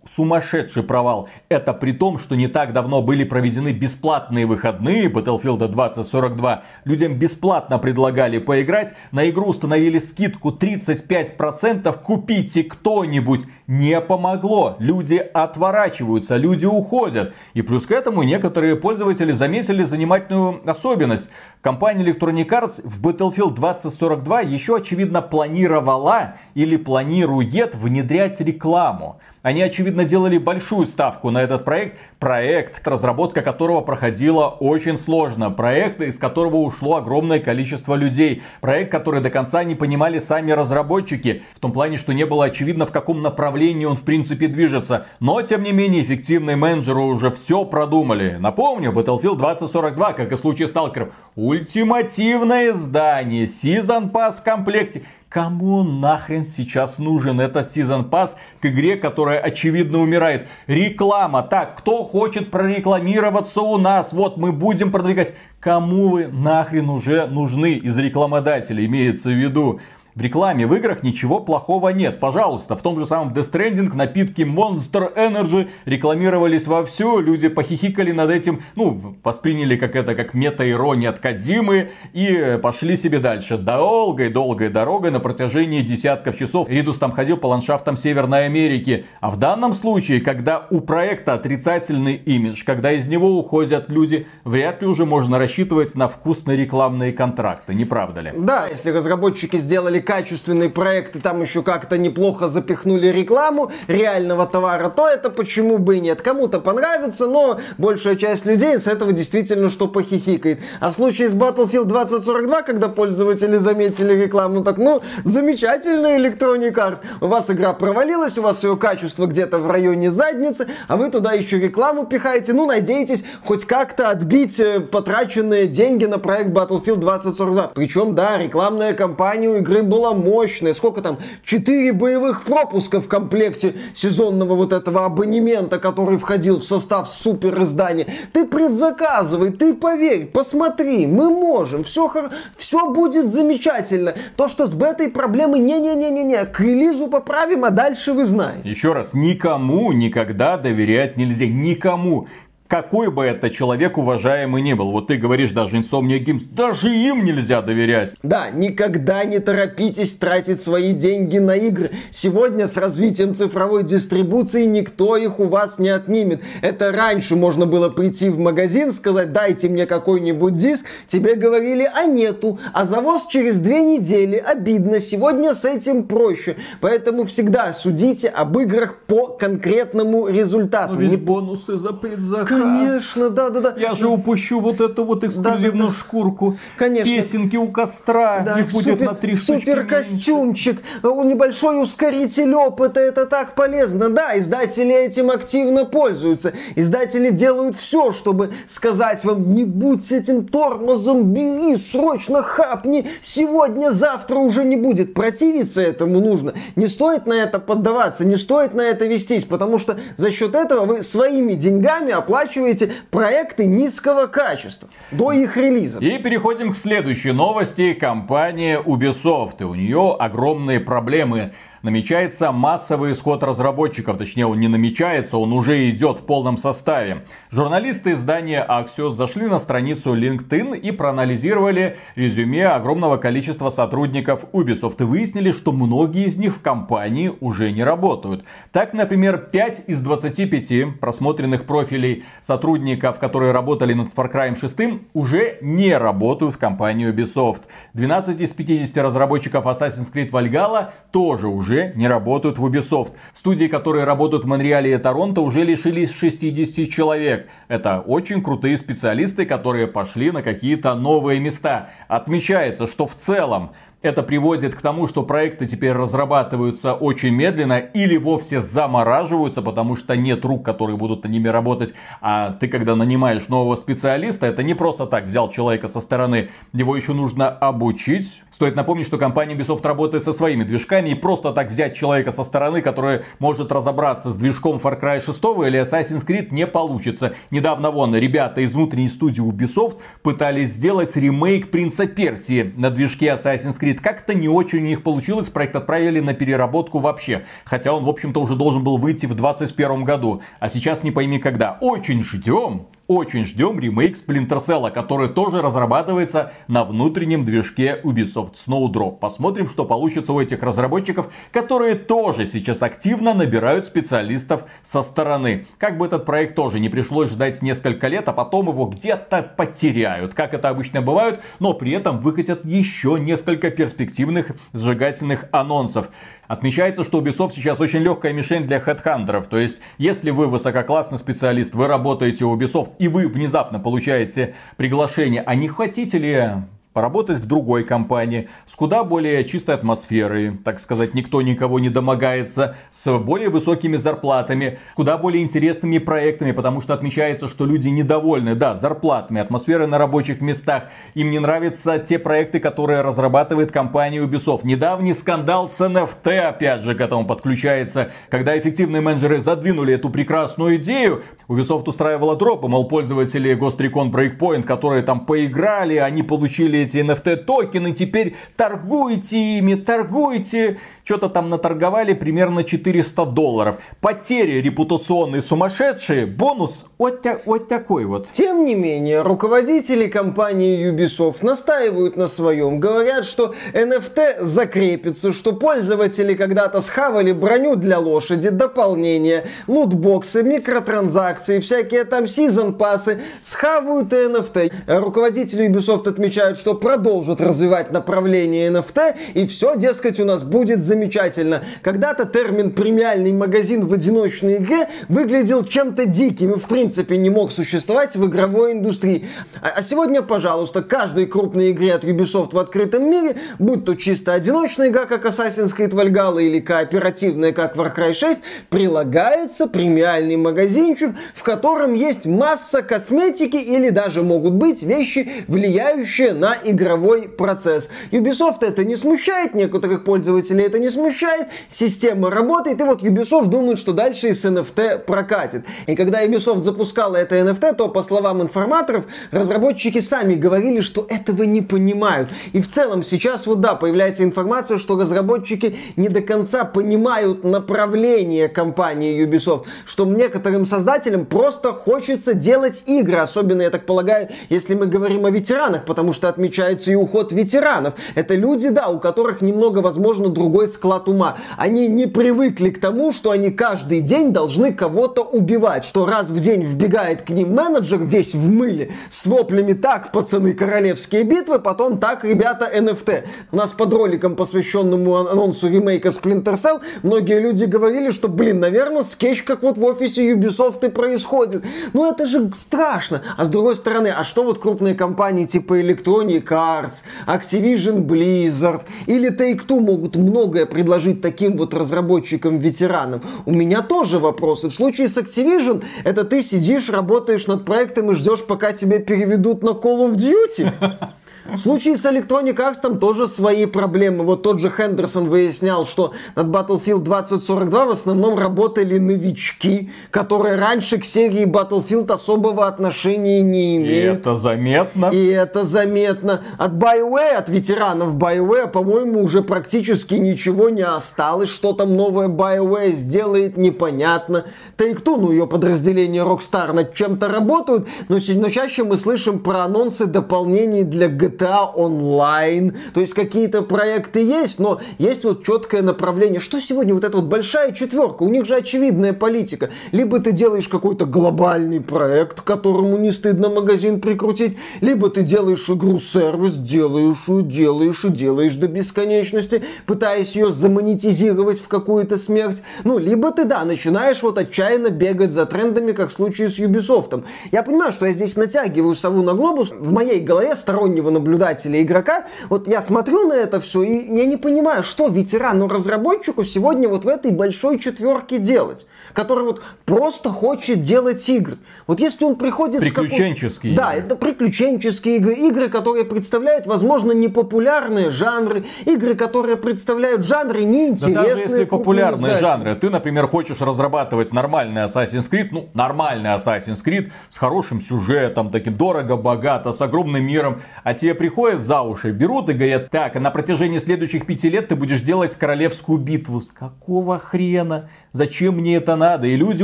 сумасшедший провал. Это при том, что не так давно были проведены бесплатные выходные Battlefield 2042. Людям бесплатно предлагали поиграть. На игру установили скидку 35%. Купите кто-нибудь. Не помогло. Люди отворачиваются, люди уходят. И плюс к этому некоторые пользователи заметили занимательную особенность. Компания Electronic Arts в Battlefield 2042 еще очевидно планировала или планирует внедрять рекламу. Они, очевидно, делали большую ставку на этот проект. Проект, разработка которого проходила очень сложно. Проект, из которого ушло огромное количество людей. Проект, который до конца не понимали сами разработчики. В том плане, что не было очевидно, в каком направлении он в принципе движется. Но, тем не менее, эффективные менеджеры уже все продумали. Напомню, Battlefield 2042, как и в случае Сталкеров, ультимативное издание, Season Pass в комплекте. Кому нахрен сейчас нужен этот сезон пас к игре, которая очевидно умирает? Реклама. Так, кто хочет прорекламироваться у нас? Вот мы будем продвигать. Кому вы нахрен уже нужны из рекламодателей, имеется в виду? В рекламе в играх ничего плохого нет. Пожалуйста, в том же самом Death Stranding напитки Monster Energy рекламировались вовсю. Люди похихикали над этим, ну, восприняли как это, как мета-ирония от Кадзимы и пошли себе дальше. Долгой-долгой дорогой на протяжении десятков часов. Ридус там ходил по ландшафтам Северной Америки. А в данном случае, когда у проекта отрицательный имидж, когда из него уходят люди, вряд ли уже можно рассчитывать на вкусные рекламные контракты, не правда ли? Да, если разработчики сделали качественный проект и там еще как-то неплохо запихнули рекламу реального товара, то это почему бы и нет. Кому-то понравится, но большая часть людей с этого действительно что похихикает. А в случае с Battlefield 2042, когда пользователи заметили рекламу, так, ну, замечательная Electronic Arts. У вас игра провалилась, у вас ее качество где-то в районе задницы, а вы туда еще рекламу пихаете. Ну, надеетесь хоть как-то отбить э, потраченные деньги на проект Battlefield 2042. Причем, да, рекламная кампания у игры была мощная. Сколько там? Четыре боевых пропуска в комплекте сезонного вот этого абонемента, который входил в состав супер издания. Ты предзаказывай, ты поверь, посмотри, мы можем, все, все будет замечательно. То, что с бетой проблемы, не-не-не-не-не, к релизу поправим, а дальше вы знаете. Еще раз, никому никогда доверять нельзя, никому какой бы это человек уважаемый ни был. Вот ты говоришь даже Insomnia Games, даже им нельзя доверять. Да, никогда не торопитесь тратить свои деньги на игры. Сегодня с развитием цифровой дистрибуции никто их у вас не отнимет. Это раньше можно было прийти в магазин, сказать, дайте мне какой-нибудь диск. Тебе говорили, а нету. А завоз через две недели. Обидно. Сегодня с этим проще. Поэтому всегда судите об играх по конкретному результату. Но ведь не... бонусы за предзаказ. Конечно, да, да, да. Я же упущу вот эту вот эксклюзивную да, да, шкурку. Конечно. Песенки у костра. Да, Их будет супер, на три Супер костюмчик, небольшой ускоритель опыта, это так полезно. Да, издатели этим активно пользуются. Издатели делают все, чтобы сказать вам, не будь с этим тормозом, бери, срочно хапни, сегодня, завтра уже не будет. Противиться этому нужно. Не стоит на это поддаваться, не стоит на это вестись, потому что за счет этого вы своими деньгами оплачиваете оплачиваете проекты низкого качества до их релиза. И переходим к следующей новости. Компания Ubisoft. И у нее огромные проблемы намечается массовый исход разработчиков. Точнее, он не намечается, он уже идет в полном составе. Журналисты издания Axios зашли на страницу LinkedIn и проанализировали резюме огромного количества сотрудников Ubisoft и выяснили, что многие из них в компании уже не работают. Так, например, 5 из 25 просмотренных профилей сотрудников, которые работали над Far Cry 6, уже не работают в компании Ubisoft. 12 из 50 разработчиков Assassin's Creed Valhalla тоже уже уже не работают в Ubisoft. Студии, которые работают в Монреале и Торонто, уже лишились 60 человек. Это очень крутые специалисты, которые пошли на какие-то новые места. Отмечается, что в целом это приводит к тому, что проекты теперь разрабатываются очень медленно или вовсе замораживаются, потому что нет рук, которые будут на ними работать. А ты, когда нанимаешь нового специалиста, это не просто так взял человека со стороны. Его еще нужно обучить. Стоит напомнить, что компания Ubisoft работает со своими движками. И просто так взять человека со стороны, который может разобраться с движком Far Cry 6 или Assassin's Creed, не получится. Недавно вон ребята из внутренней студии Ubisoft пытались сделать ремейк Принца Персии на движке Assassin's Creed говорит, как-то не очень у них получилось, проект отправили на переработку вообще. Хотя он, в общем-то, уже должен был выйти в 2021 году, а сейчас не пойми когда. Очень ждем, очень ждем ремейк Splinter Cell, который тоже разрабатывается на внутреннем движке Ubisoft Snowdrop. Посмотрим, что получится у этих разработчиков, которые тоже сейчас активно набирают специалистов со стороны. Как бы этот проект тоже не пришлось ждать несколько лет, а потом его где-то потеряют, как это обычно бывает, но при этом выкатят еще несколько перспективных сжигательных анонсов. Отмечается, что Ubisoft сейчас очень легкая мишень для хедхантеров. То есть, если вы высококлассный специалист, вы работаете у Ubisoft и вы внезапно получаете приглашение, а не хотите ли поработать в другой компании с куда более чистой атмосферой, так сказать, никто никого не домогается, с более высокими зарплатами, куда более интересными проектами, потому что отмечается, что люди недовольны, да, зарплатами, атмосферой на рабочих местах, им не нравятся те проекты, которые разрабатывает компания Ubisoft. Недавний скандал с NFT, опять же, к этому подключается, когда эффективные менеджеры задвинули эту прекрасную идею, Ubisoft устраивала дропы, мол, пользователи Ghost Recon Breakpoint, которые там поиграли, они получили эти NFT токены, теперь торгуйте ими, торгуйте. Что-то там наторговали примерно 400 долларов. Потери репутационные сумасшедшие, бонус вот, вот такой вот. Тем не менее, руководители компании Ubisoft настаивают на своем, говорят, что NFT закрепится, что пользователи когда-то схавали броню для лошади, дополнения, лутбоксы, микротранзакции, всякие там сезон пассы, схавают NFT. Руководители Ubisoft отмечают, что продолжат развивать направление NFT, и все, дескать, у нас будет замечательно. Когда-то термин «премиальный магазин в одиночной игре» выглядел чем-то диким и, в принципе, не мог существовать в игровой индустрии. А, а сегодня, пожалуйста, каждой крупной игре от Ubisoft в открытом мире, будь то чисто одиночная игра, как Assassin's Creed Valhalla, или кооперативная, как Far Cry 6, прилагается премиальный магазинчик, в котором есть масса косметики или даже могут быть вещи, влияющие на игровой процесс. Ubisoft это не смущает, некоторых пользователей это не смущает, система работает, и вот Ubisoft думает, что дальше и с NFT прокатит. И когда Ubisoft запускала это NFT, то, по словам информаторов, разработчики сами говорили, что этого не понимают. И в целом сейчас вот да, появляется информация, что разработчики не до конца понимают направление компании Ubisoft, что некоторым создателям просто хочется делать игры, особенно, я так полагаю, если мы говорим о ветеранах, потому что отмечается и уход ветеранов. Это люди, да, у которых немного, возможно, другой склад ума. Они не привыкли к тому, что они каждый день должны кого-то убивать, что раз в день вбегает к ним менеджер весь в мыле с воплями «Так, пацаны, королевские битвы», потом «Так, ребята, NFT». У нас под роликом, посвященному анонсу ремейка Splinter Cell, многие люди говорили, что, блин, наверное, скетч как вот в офисе Ubisoft и происходит. Ну это же страшно. А с другой стороны, а что вот крупные компании типа Electronic Arts, Activision Blizzard или Take-Two могут многое предложить таким вот разработчикам-ветеранам? У меня тоже вопросы. В случае с Activision, это ты сидишь, работаешь над проектом и ждешь, пока тебя переведут на Call of Duty? В случае с Electronic Arts там тоже свои проблемы. Вот тот же Хендерсон выяснял, что над Battlefield 2042 в основном работали новички, которые раньше к серии Battlefield особого отношения не имеют. И это заметно. И это заметно. От BioWare, от ветеранов BioWare, по-моему, уже практически ничего не осталось. Что там новое BioWare сделает, непонятно. Take-Two, ну ее подразделение Rockstar над чем-то работают, но, но чаще мы слышим про анонсы дополнений для GTA GTA Online. То есть какие-то проекты есть, но есть вот четкое направление. Что сегодня вот эта вот большая четверка? У них же очевидная политика. Либо ты делаешь какой-то глобальный проект, которому не стыдно магазин прикрутить, либо ты делаешь игру-сервис, делаешь ее, делаешь и делаешь до бесконечности, пытаясь ее замонетизировать в какую-то смерть. Ну, либо ты, да, начинаешь вот отчаянно бегать за трендами, как в случае с Ubisoft. Я понимаю, что я здесь натягиваю сову на глобус. В моей голове стороннего наблюдателя игрока, вот я смотрю на это все, и я не понимаю, что ветерану разработчику сегодня вот в этой большой четверке делать, который вот просто хочет делать игры. Вот если он приходит приключенческие с. Да, это приключенческие игры, игры, которые представляют, возможно, непопулярные жанры, игры, которые представляют жанры неинтересные. Да даже если популярные жанры, ты, например, хочешь разрабатывать нормальный Assassin's Creed, ну, нормальный Assassin's Creed с хорошим сюжетом, таким дорого-богато, с огромным миром, а тебе приходят за уши, берут и говорят, так, а на протяжении следующих пяти лет ты будешь делать королевскую битву. С какого хрена? Зачем мне это надо? И люди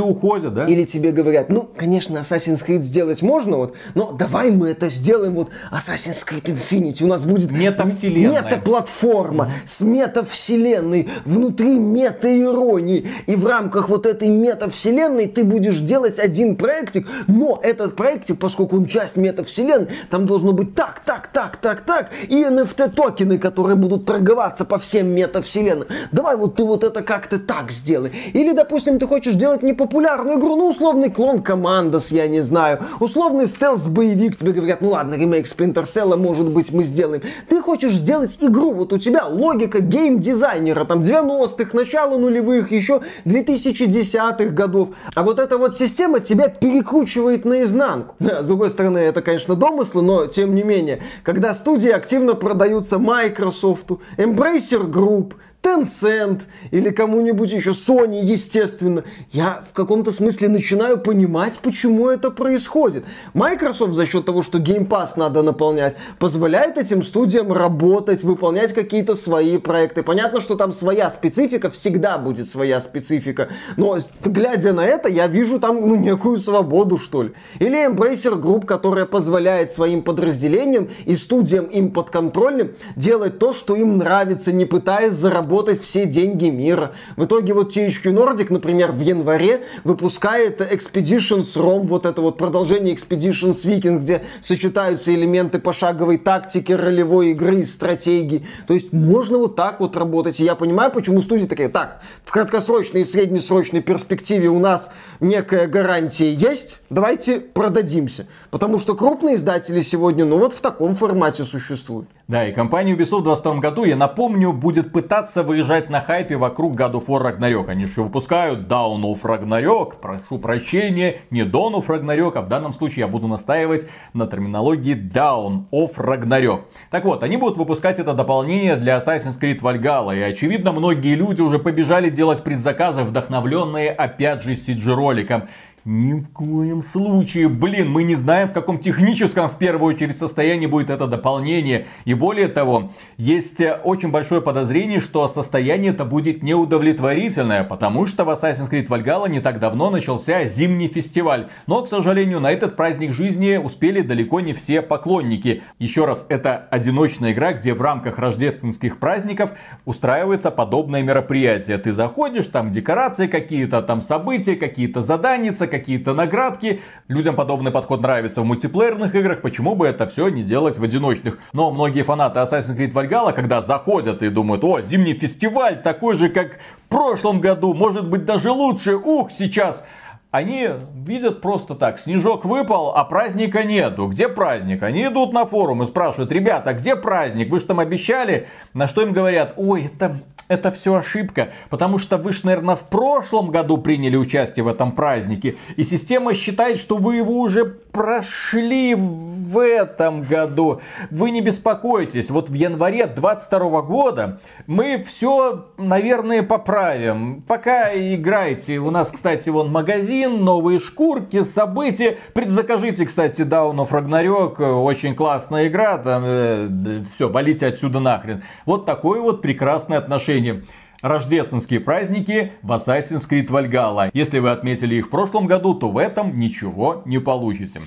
уходят, да? Или тебе говорят, ну, конечно, Assassin's Creed сделать можно, вот, но давай мы это сделаем, вот, Assassin's Creed Infinity, у нас будет метавселенная. метаплатформа mm-hmm. с метавселенной, внутри мета-иронии, и в рамках вот этой метавселенной ты будешь делать один проектик, но этот проектик, поскольку он часть метавселенной, там должно быть так, так, так, так, так, и NFT-токены, которые будут торговаться по всем метавселенным. Давай вот ты вот это как-то так сделай. Или, допустим, ты хочешь делать непопулярную игру, ну, условный клон Командос, я не знаю, условный стелс-боевик, тебе говорят, ну ладно, ремейк Splinter Cell, может быть, мы сделаем. Ты хочешь сделать игру, вот у тебя логика гейм-дизайнера, там, 90-х, начала нулевых, еще 2010-х годов. А вот эта вот система тебя перекручивает наизнанку. С другой стороны, это, конечно, домыслы, но тем не менее, когда студии активно продаются Microsoft, Embracer Group, Tencent или кому-нибудь еще, Sony, естественно, я в каком-то смысле начинаю понимать, почему это происходит. Microsoft за счет того, что Game Pass надо наполнять, позволяет этим студиям работать, выполнять какие-то свои проекты. Понятно, что там своя специфика, всегда будет своя специфика, но глядя на это, я вижу там ну, некую свободу, что ли. Или Embracer Group, которая позволяет своим подразделениям и студиям им подконтрольным делать то, что им нравится, не пытаясь заработать заработать все деньги мира. В итоге вот THQ Nordic, например, в январе выпускает Expeditions ROM, вот это вот продолжение Expeditions Viking, где сочетаются элементы пошаговой тактики, ролевой игры стратегии. То есть можно вот так вот работать. И я понимаю, почему студии такие, так, в краткосрочной и среднесрочной перспективе у нас некая гарантия есть, давайте продадимся. Потому что крупные издатели сегодня, ну вот в таком формате существуют. Да, и компания Ubisoft в 2022 году, я напомню, будет пытаться выезжать на хайпе вокруг God of War Ragnarok. Они еще выпускают Down of Ragnarok, прошу прощения, не Dawn of Ragnarok, а в данном случае я буду настаивать на терминологии Down of Ragnarok. Так вот, они будут выпускать это дополнение для Assassin's Creed Valhalla, и очевидно, многие люди уже побежали делать предзаказы, вдохновленные опять же CG роликом. Ни в коем случае. Блин, мы не знаем, в каком техническом, в первую очередь, состоянии будет это дополнение. И более того, есть э, очень большое подозрение, что состояние это будет неудовлетворительное, потому что в Assassin's Creed Valhalla не так давно начался зимний фестиваль. Но, к сожалению, на этот праздник жизни успели далеко не все поклонники. Еще раз, это одиночная игра, где в рамках рождественских праздников устраивается подобное мероприятие. Ты заходишь, там декорации какие-то, там события, какие-то задания, какие-то наградки. Людям подобный подход нравится в мультиплеерных играх, почему бы это все не делать в одиночных. Но многие фанаты Assassin's Creed Valhalla, когда заходят и думают, о, зимний фестиваль такой же, как в прошлом году, может быть даже лучше, ух, сейчас они видят просто так, снежок выпал, а праздника нету. Где праздник? Они идут на форум и спрашивают, ребята, где праздник? Вы же там обещали? На что им говорят, ой, это это все ошибка, потому что вы же, наверное, в прошлом году приняли участие в этом празднике, и система считает, что вы его уже прошли в этом году. Вы не беспокойтесь, вот в январе 22 года мы все, наверное, поправим. Пока играйте. У нас, кстати, вон магазин, новые шкурки, события. Предзакажите, кстати, Down of Ragnarok, очень классная игра, там, э, все, валите отсюда нахрен. Вот такое вот прекрасное отношение воскресенье. Рождественские праздники в Assassin's Creed Valhalla. Если вы отметили их в прошлом году, то в этом ничего не получите.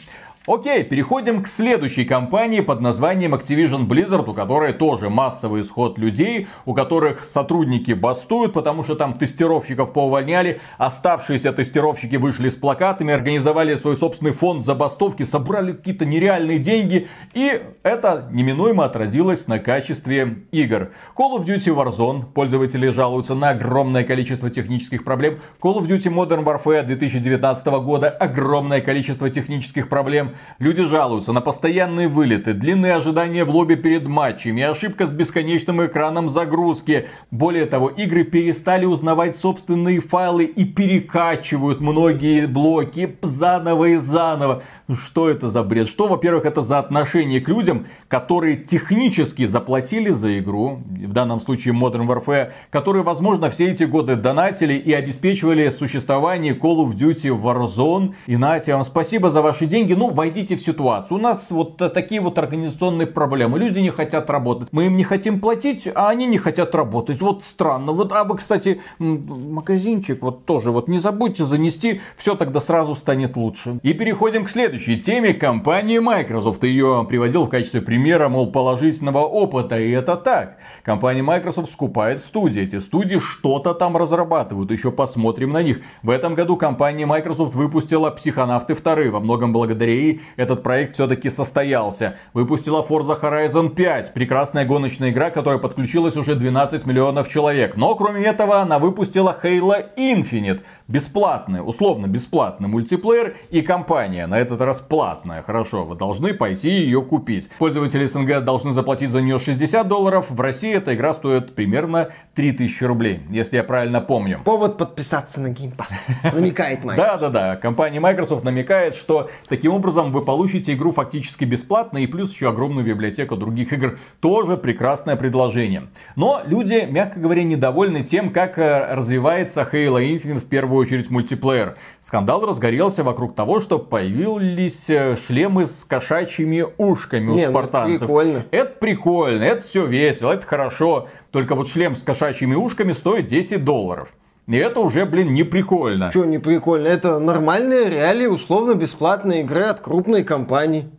Окей, переходим к следующей компании под названием Activision Blizzard, у которой тоже массовый исход людей, у которых сотрудники бастуют, потому что там тестировщиков поувольняли, оставшиеся тестировщики вышли с плакатами, организовали свой собственный фонд забастовки, собрали какие-то нереальные деньги, и это неминуемо отразилось на качестве игр. Call of Duty Warzone, пользователи жалуются на огромное количество технических проблем. Call of Duty Modern Warfare 2019 года, огромное количество технических проблем. Люди жалуются на постоянные вылеты, длинные ожидания в лобби перед матчами, ошибка с бесконечным экраном загрузки. Более того, игры перестали узнавать собственные файлы и перекачивают многие блоки заново и заново. Ну что это за бред? Что, во-первых, это за отношение к людям, которые технически заплатили за игру, в данном случае Modern Warfare, которые, возможно, все эти годы донатили и обеспечивали существование Call of Duty Warzone. И Нате, вам спасибо за ваши деньги. Ну, войдите в ситуацию. У нас вот такие вот организационные проблемы. Люди не хотят работать. Мы им не хотим платить, а они не хотят работать. Вот странно. Вот, а вы, кстати, магазинчик вот тоже вот не забудьте занести. Все тогда сразу станет лучше. И переходим к следующей теме. Компании Microsoft. Ее приводил в качестве примера, мол, положительного опыта. И это так. Компания Microsoft скупает студии. Эти студии что-то там разрабатывают. Еще посмотрим на них. В этом году компания Microsoft выпустила Психонавты 2. Во многом благодаря ей этот проект все-таки состоялся. Выпустила Forza Horizon 5, прекрасная гоночная игра, которая подключилась уже 12 миллионов человек. Но кроме этого она выпустила Halo Infinite, бесплатный, условно бесплатный мультиплеер и компания, на этот раз платная. Хорошо, вы должны пойти ее купить. Пользователи СНГ должны заплатить за нее 60 долларов, в России эта игра стоит примерно 3000 рублей, если я правильно помню. Повод подписаться на Game Pass, намекает Microsoft. Да-да-да, компания Microsoft намекает, что таким образом вы получите игру фактически бесплатно и плюс еще огромную библиотеку других игр. Тоже прекрасное предложение. Но люди, мягко говоря, недовольны тем, как э, развивается Halo Infinite в первую очередь мультиплеер. Скандал разгорелся вокруг того, что появились э, шлемы с кошачьими ушками у Не, ну это спартанцев. прикольно. Это прикольно, это все весело, это хорошо. Только вот шлем с кошачьими ушками стоит 10 долларов. И это уже, блин, не прикольно. Что не прикольно? Это нормальные реалии условно-бесплатной игры от крупной компании.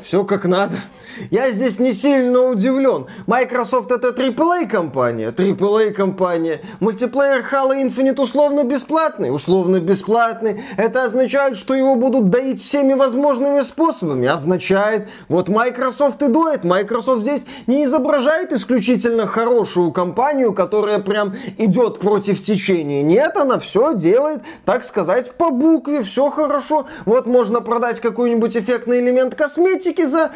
Все как надо. Я здесь не сильно удивлен. Microsoft это AAA компания, AAA компания. Мультиплеер Halo Infinite условно бесплатный, условно бесплатный. Это означает, что его будут доить всеми возможными способами. Означает, вот Microsoft и доит. Microsoft здесь не изображает исключительно хорошую компанию, которая прям идет против течения. Нет, она все делает, так сказать, по букве, все хорошо. Вот можно продать какой-нибудь эффектный элемент косметики за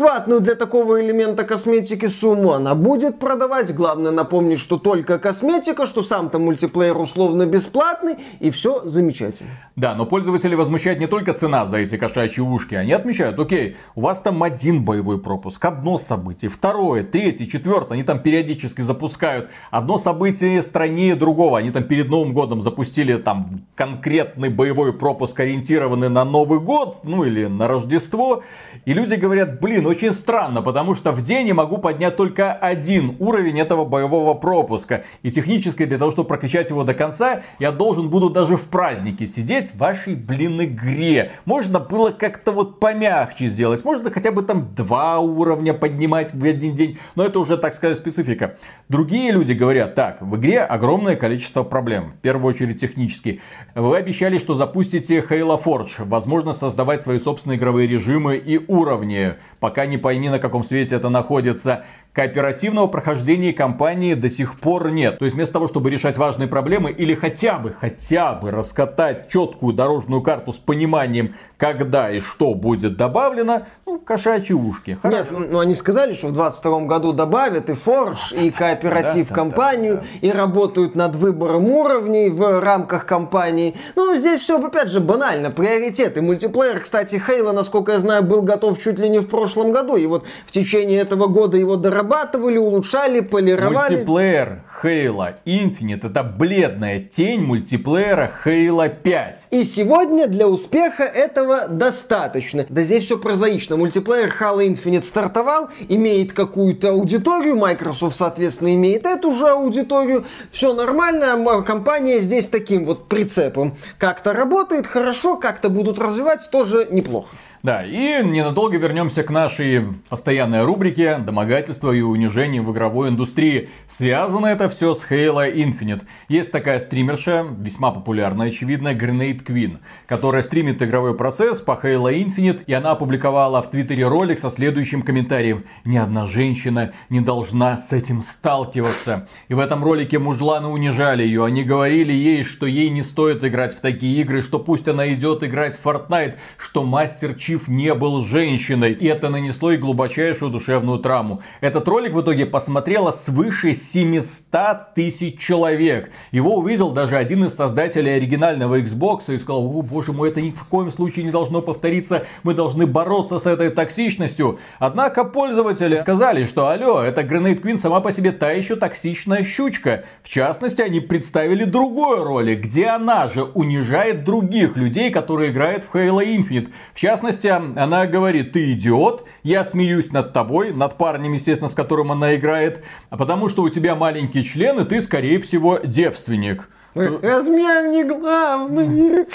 неадекватную для такого элемента косметики сумму. Она будет продавать. Главное напомнить, что только косметика, что сам-то мультиплеер условно бесплатный, и все замечательно. Да, но пользователи возмущает не только цена за эти кошачьи ушки. Они отмечают, окей, у вас там один боевой пропуск, одно событие, второе, третье, четвертое. Они там периодически запускают одно событие страннее другого. Они там перед Новым годом запустили там конкретный боевой пропуск, ориентированный на Новый год, ну или на Рождество. И люди говорят, блин, очень странно, потому что в день я могу поднять только один уровень этого боевого пропуска. И технически для того, чтобы прокачать его до конца, я должен буду даже в празднике сидеть в вашей, блин, игре. Можно было как-то вот помягче сделать. Можно хотя бы там два уровня поднимать в один день. Но это уже, так сказать, специфика. Другие люди говорят, так, в игре огромное количество проблем. В первую очередь технически. Вы обещали, что запустите Halo Forge. Возможно, создавать свои собственные игровые режимы и уровни. Пока не пойми, на каком свете это находится. Кооперативного прохождения кампании до сих пор нет. То есть вместо того, чтобы решать важные проблемы или хотя бы, хотя бы раскатать четкую дорожную карту с пониманием, когда и что будет добавлено, ну, кошачьи ушки. Хорошо. Нет, ну, ну они сказали, что в 22 году добавят и Forge, и кооператив да, компанию, да, и работают над выбором уровней в рамках компании. Ну, здесь все, опять же, банально. Приоритеты. Мультиплеер, кстати, Хейла, насколько я знаю, был готов чуть ли не в прошлом году. И вот в течение этого года его дорабатывали, улучшали, полировали. Мультиплеер Halo Infinite это бледная тень мультиплеера Halo 5. И сегодня для успеха этого достаточно. Да здесь все прозаично. Мультиплеер Halo Infinite стартовал, имеет какую-то аудиторию, Microsoft, соответственно, имеет эту же аудиторию. Все нормально, а компания здесь таким вот прицепом как-то работает хорошо, как-то будут развивать тоже неплохо. Да, и ненадолго вернемся к нашей постоянной рубрике «Домогательство и унижение в игровой индустрии». Связано это все с Halo Infinite. Есть такая стримерша, весьма популярная, очевидно, Grenade Queen, которая стримит игровой процесс по Halo Infinite, и она опубликовала в Твиттере ролик со следующим комментарием. Ни одна женщина не должна с этим сталкиваться. И в этом ролике мужланы унижали ее. Они говорили ей, что ей не стоит играть в такие игры, что пусть она идет играть в Fortnite, что мастер Чиф не был женщиной. И это нанесло ей глубочайшую душевную травму. Этот ролик в итоге посмотрело свыше 700 тысяч человек. Его увидел даже один из создателей оригинального Xbox и сказал, о боже мой, это ни в коем случае не должно повториться. Мы должны бороться с этой токсичностью. Однако пользователи сказали, что алло, эта Grenade Queen сама по себе та еще токсичная щучка. В частности, они представили другой ролик, где она же унижает других людей, которые играют в Halo Infinite. В частности, она говорит, ты идиот, я смеюсь над тобой, над парнем, естественно, с которым она играет, а потому что у тебя маленький член, и ты, скорее всего, девственник. Размер не главный.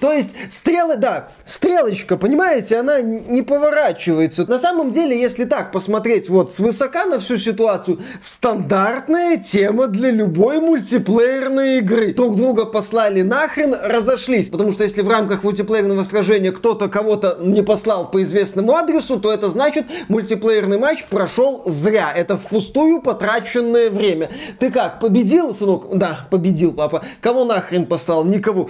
То есть стрелы, да, стрелочка, понимаете, она не поворачивается. На самом деле, если так посмотреть вот свысока на всю ситуацию, стандартная тема для любой мультиплеерной игры. Друг друга послали нахрен, разошлись. Потому что если в рамках мультиплеерного сражения кто-то кого-то не послал по известному адресу, то это значит мультиплеерный матч прошел зря. Это впустую потраченное время. Ты как, победил, сынок? Да, победил, папа. Кого нахрен послал? Никого.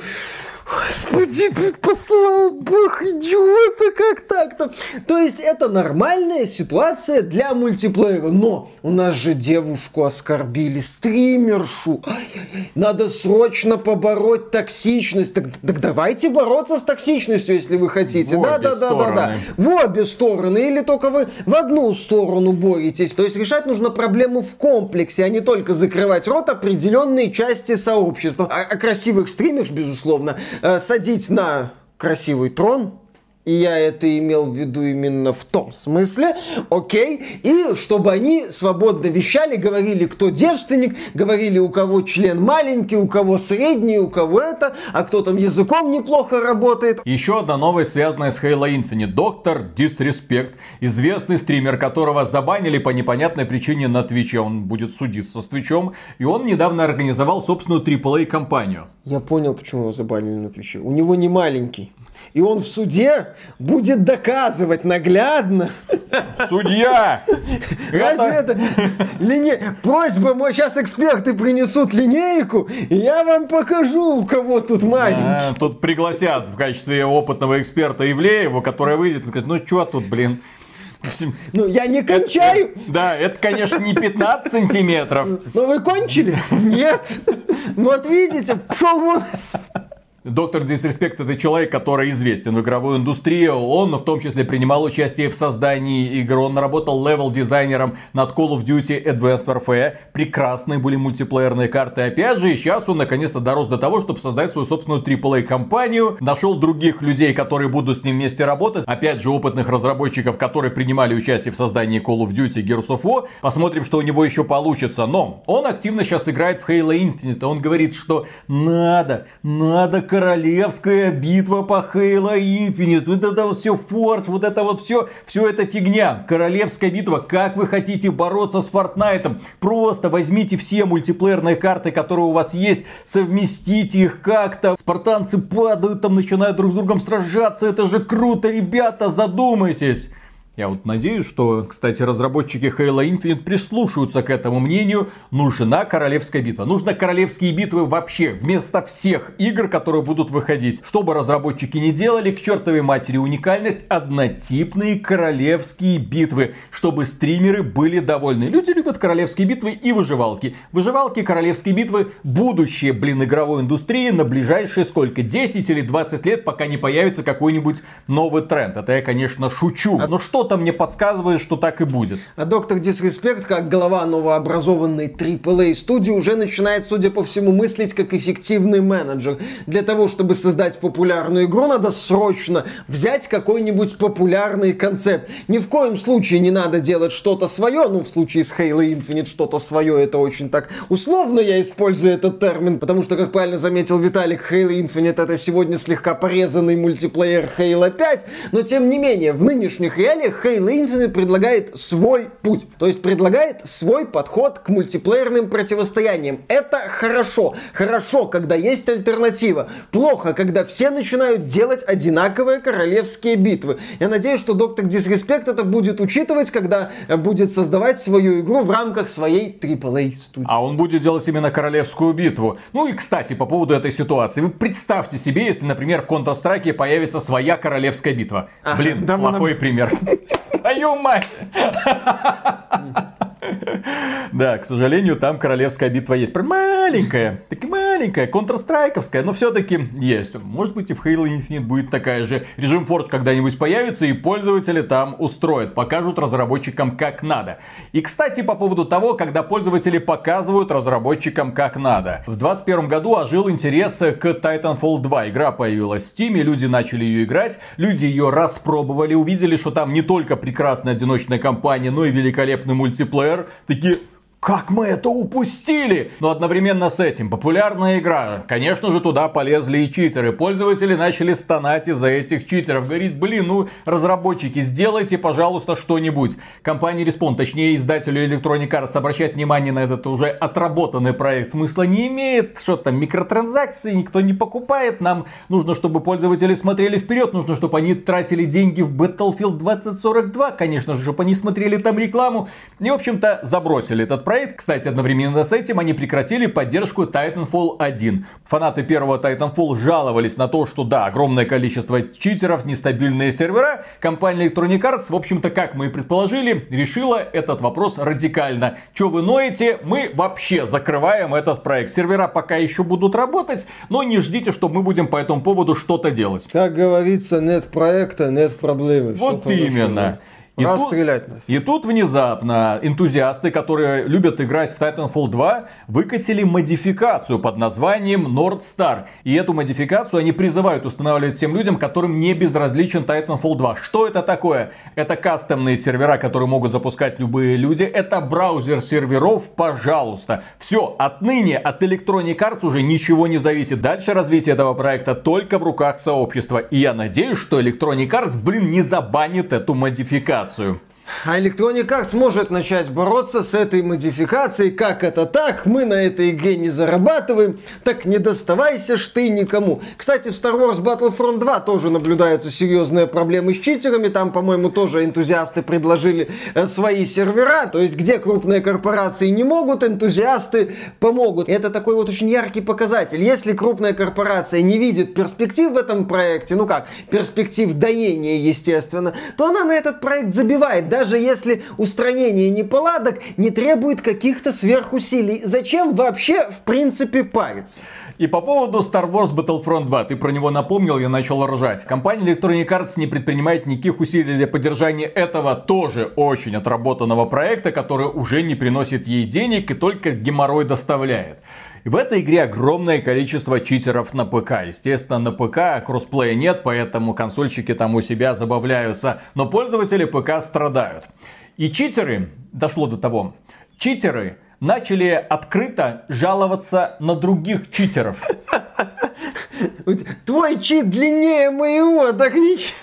Господи, ты послал бог идиота, как так-то? То есть это нормальная ситуация для мультиплеера. Но у нас же девушку оскорбили, стримершу. Надо срочно побороть токсичность. Так, так давайте бороться с токсичностью, если вы хотите. В да, да, да, да, да. В обе стороны. Или только вы в одну сторону боретесь. То есть решать нужно проблему в комплексе, а не только закрывать рот определенной части сообщества. А, а красивых стримерш, безусловно, садить на красивый трон, и я это имел в виду именно в том смысле, окей, и чтобы они свободно вещали, говорили, кто девственник, говорили, у кого член маленький, у кого средний, у кого это, а кто там языком неплохо работает. Еще одна новость, связанная с Halo Infinite. Доктор Disrespect, известный стример, которого забанили по непонятной причине на Твиче. Он будет судиться с Твичом. И он недавно организовал собственную AAA-компанию. Я понял, почему его забанили на Твиче. У него не маленький. И он в суде будет доказывать наглядно. Судья! Разве это лине... Просьба, мой сейчас эксперты принесут линейку, и я вам покажу, у кого тут маленький. А, Тут пригласят в качестве опытного эксперта Ивлеева, который выйдет и скажет, ну чё тут, блин. Ну, я не кончаю. Да, это, конечно, не 15 сантиметров. Но вы кончили? Нет. Ну, Вот видите, пошел вон. Доктор Disrespect это человек, который известен в игровой индустрии. Он в том числе принимал участие в создании игр. Он работал левел-дизайнером над Call of Duty Advanced Warfare. Прекрасные были мультиплеерные карты. Опять же, сейчас он наконец-то дорос до того, чтобы создать свою собственную AAA-компанию. Нашел других людей, которые будут с ним вместе работать. Опять же, опытных разработчиков, которые принимали участие в создании Call of Duty Gears of War. Посмотрим, что у него еще получится. Но он активно сейчас играет в Halo Infinite. Он говорит, что надо, надо королевская битва по Halo Infinite. Вот это вот все Форд, вот это вот все, все это фигня. Королевская битва. Как вы хотите бороться с Фортнайтом? Просто возьмите все мультиплеерные карты, которые у вас есть, совместите их как-то. Спартанцы падают, там начинают друг с другом сражаться. Это же круто, ребята, задумайтесь. Я вот надеюсь, что, кстати, разработчики Halo Infinite прислушаются к этому мнению. Нужна королевская битва. Нужны королевские битвы вообще вместо всех игр, которые будут выходить. Что бы разработчики не делали, к чертовой матери уникальность, однотипные королевские битвы. Чтобы стримеры были довольны. Люди любят королевские битвы и выживалки. Выживалки, королевские битвы, будущее, блин, игровой индустрии на ближайшие сколько? 10 или 20 лет, пока не появится какой-нибудь новый тренд. Это я, конечно, шучу. Но что что-то мне подсказывает, что так и будет. А доктор Дисреспект, как глава новообразованной AAA студии, уже начинает, судя по всему, мыслить как эффективный менеджер. Для того, чтобы создать популярную игру, надо срочно взять какой-нибудь популярный концепт. Ни в коем случае не надо делать что-то свое, ну, в случае с Halo Infinite что-то свое, это очень так условно я использую этот термин, потому что, как правильно заметил Виталик, Halo Infinite это сегодня слегка порезанный мультиплеер Halo 5, но тем не менее, в нынешних реалиях Halo Infinite предлагает свой путь, то есть предлагает свой подход к мультиплеерным противостояниям. Это хорошо. Хорошо, когда есть альтернатива. Плохо, когда все начинают делать одинаковые королевские битвы. Я надеюсь, что Доктор Дисреспект это будет учитывать, когда будет создавать свою игру в рамках своей AAA студии. А он будет делать именно королевскую битву. Ну и, кстати, по поводу этой ситуации. Вы представьте себе, если, например, в Counter-Strike появится своя королевская битва. Ага, Блин, да, плохой пример. Aí o mais. Да, к сожалению, там королевская битва есть. Прям маленькая, такая маленькая, контрстрайковская, но все-таки есть. Может быть и в Halo Infinite будет такая же. Режим Forge когда-нибудь появится и пользователи там устроят, покажут разработчикам как надо. И, кстати, по поводу того, когда пользователи показывают разработчикам как надо. В 2021 году ожил интерес к Titanfall 2. Игра появилась в Steam, люди начали ее играть, люди ее распробовали, увидели, что там не только прекрасная одиночная кампания, но и великолепный мультиплеер. Такие, как мы это упустили? Но одновременно с этим популярная игра. Конечно же, туда полезли и читеры. Пользователи начали стонать из-за этих читеров. Говорить, блин, ну, разработчики, сделайте, пожалуйста, что-нибудь. Компания Respawn, точнее, издателю Electronic Arts, обращать внимание на этот уже отработанный проект смысла не имеет. Что там, микротранзакции никто не покупает. Нам нужно, чтобы пользователи смотрели вперед. Нужно, чтобы они тратили деньги в Battlefield 2042. Конечно же, чтобы они смотрели там рекламу. И, в общем-то, забросили этот проект проект. Кстати, одновременно с этим они прекратили поддержку Titanfall 1. Фанаты первого Titanfall жаловались на то, что да, огромное количество читеров, нестабильные сервера. Компания Electronic Arts, в общем-то, как мы и предположили, решила этот вопрос радикально. Че вы ноете? Мы вообще закрываем этот проект. Сервера пока еще будут работать, но не ждите, что мы будем по этому поводу что-то делать. Как говорится, нет проекта, нет проблемы. Вот именно. И Раз тут, стрелять нафиг. И тут внезапно энтузиасты, которые любят играть в Titanfall 2, выкатили модификацию под названием Nord Star. И эту модификацию они призывают устанавливать всем людям, которым не безразличен Titanfall 2. Что это такое? Это кастомные сервера, которые могут запускать любые люди. Это браузер серверов, пожалуйста. Все, отныне от Electronic Arts уже ничего не зависит. Дальше развитие этого проекта только в руках сообщества. И я надеюсь, что Electronic Arts, блин, не забанит эту модификацию модификацию. А Electronic Arts сможет начать бороться с этой модификацией. Как это так? Мы на этой игре не зарабатываем. Так не доставайся ж ты никому. Кстати, в Star Wars Battlefront 2 тоже наблюдаются серьезные проблемы с читерами. Там, по-моему, тоже энтузиасты предложили э, свои сервера. То есть, где крупные корпорации не могут, энтузиасты помогут. Это такой вот очень яркий показатель. Если крупная корпорация не видит перспектив в этом проекте, ну как, перспектив доения, естественно, то она на этот проект забивает даже если устранение неполадок не требует каких-то сверхусилий. Зачем вообще, в принципе, париться? И по поводу Star Wars Battlefront 2, ты про него напомнил, я начал ржать. Компания Electronic Arts не предпринимает никаких усилий для поддержания этого тоже очень отработанного проекта, который уже не приносит ей денег и только геморрой доставляет. В этой игре огромное количество читеров на ПК. Естественно, на ПК кроссплея нет, поэтому консольщики там у себя забавляются. Но пользователи ПК страдают. И читеры, дошло до того, читеры начали открыто жаловаться на других читеров. Твой чит длиннее моего, так ничего.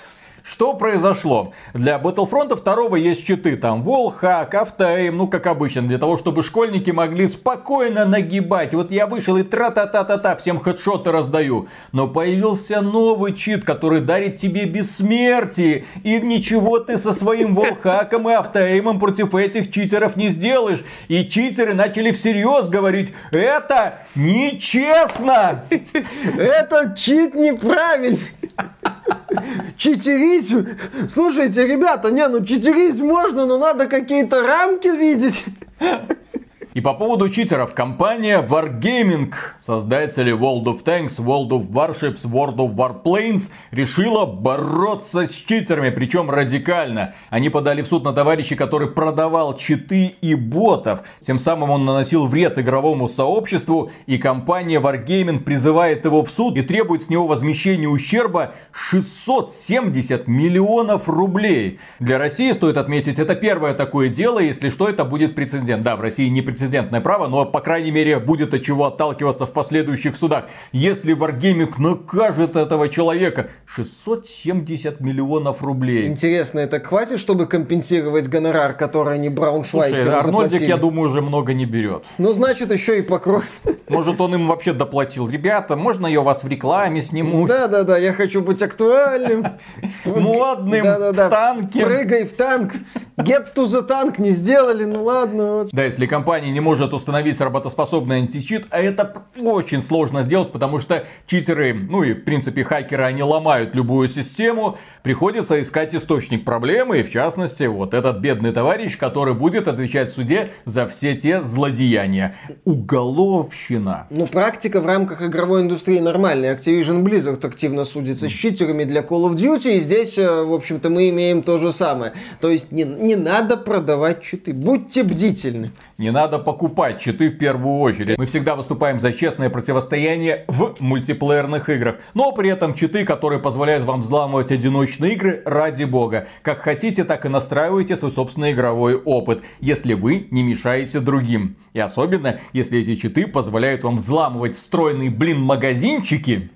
Что произошло? Для Battlefront 2 есть читы, там Wallhack, Автоэйм, ну как обычно, для того, чтобы школьники могли спокойно нагибать. Вот я вышел и тра-та-та-та-та, всем хедшоты раздаю. Но появился новый чит, который дарит тебе бессмертие. И ничего ты со своим Wallhack'ом и Автоэймом против этих читеров не сделаешь. И читеры начали всерьез говорить, это нечестно! Этот чит неправильный. Читерить? Слушайте, ребята, не, ну читерить можно, но надо какие-то рамки видеть. И по поводу читеров, компания Wargaming, создатели World of Tanks, World of Warships, World of Warplanes, решила бороться с читерами, причем радикально. Они подали в суд на товарища, который продавал читы и ботов. Тем самым он наносил вред игровому сообществу, и компания Wargaming призывает его в суд и требует с него возмещения ущерба 670 миллионов рублей. Для России, стоит отметить, это первое такое дело, если что, это будет прецедент. Да, в России не прецедентное право, но, по крайней мере, будет от чего отталкиваться в последующих судах. Если Wargaming накажет этого человека, 670 миллионов рублей. Интересно, это хватит, чтобы компенсировать гонорар, который они Брауншвайгеру Слушай, Арнольдик, заплатили? я думаю, уже много не берет. Ну, значит, еще и покроет. Может, он им вообще доплатил. Ребята, можно я вас в рекламе сниму? Да-да-да, я хочу быть актуальным. Модным, в танке. Прыгай в танк. Get to the tank не сделали, ну ладно. Да, если компания не может установить работоспособный античит, а это очень сложно сделать, потому что читеры, ну и в принципе хакеры, они ломают любую систему, приходится искать источник проблемы, и в частности вот этот бедный товарищ, который будет отвечать в суде за все те злодеяния. Уголовщина. Ну, практика в рамках игровой индустрии нормальная. Activision Blizzard активно судится с читерами для Call of Duty, и здесь, э, в общем-то, мы имеем то же самое. То есть не, не надо продавать читы. Будьте бдительны. Не надо покупать читы в первую очередь. Мы всегда выступаем за честное противостояние в мультиплеерных играх. Но при этом читы, которые позволяют вам взламывать одиночные игры, ради бога. Как хотите, так и настраивайте свой собственный игровой опыт, если вы не мешаете другим. И особенно, если эти читы позволяют вам взламывать встроенные, блин, магазинчики.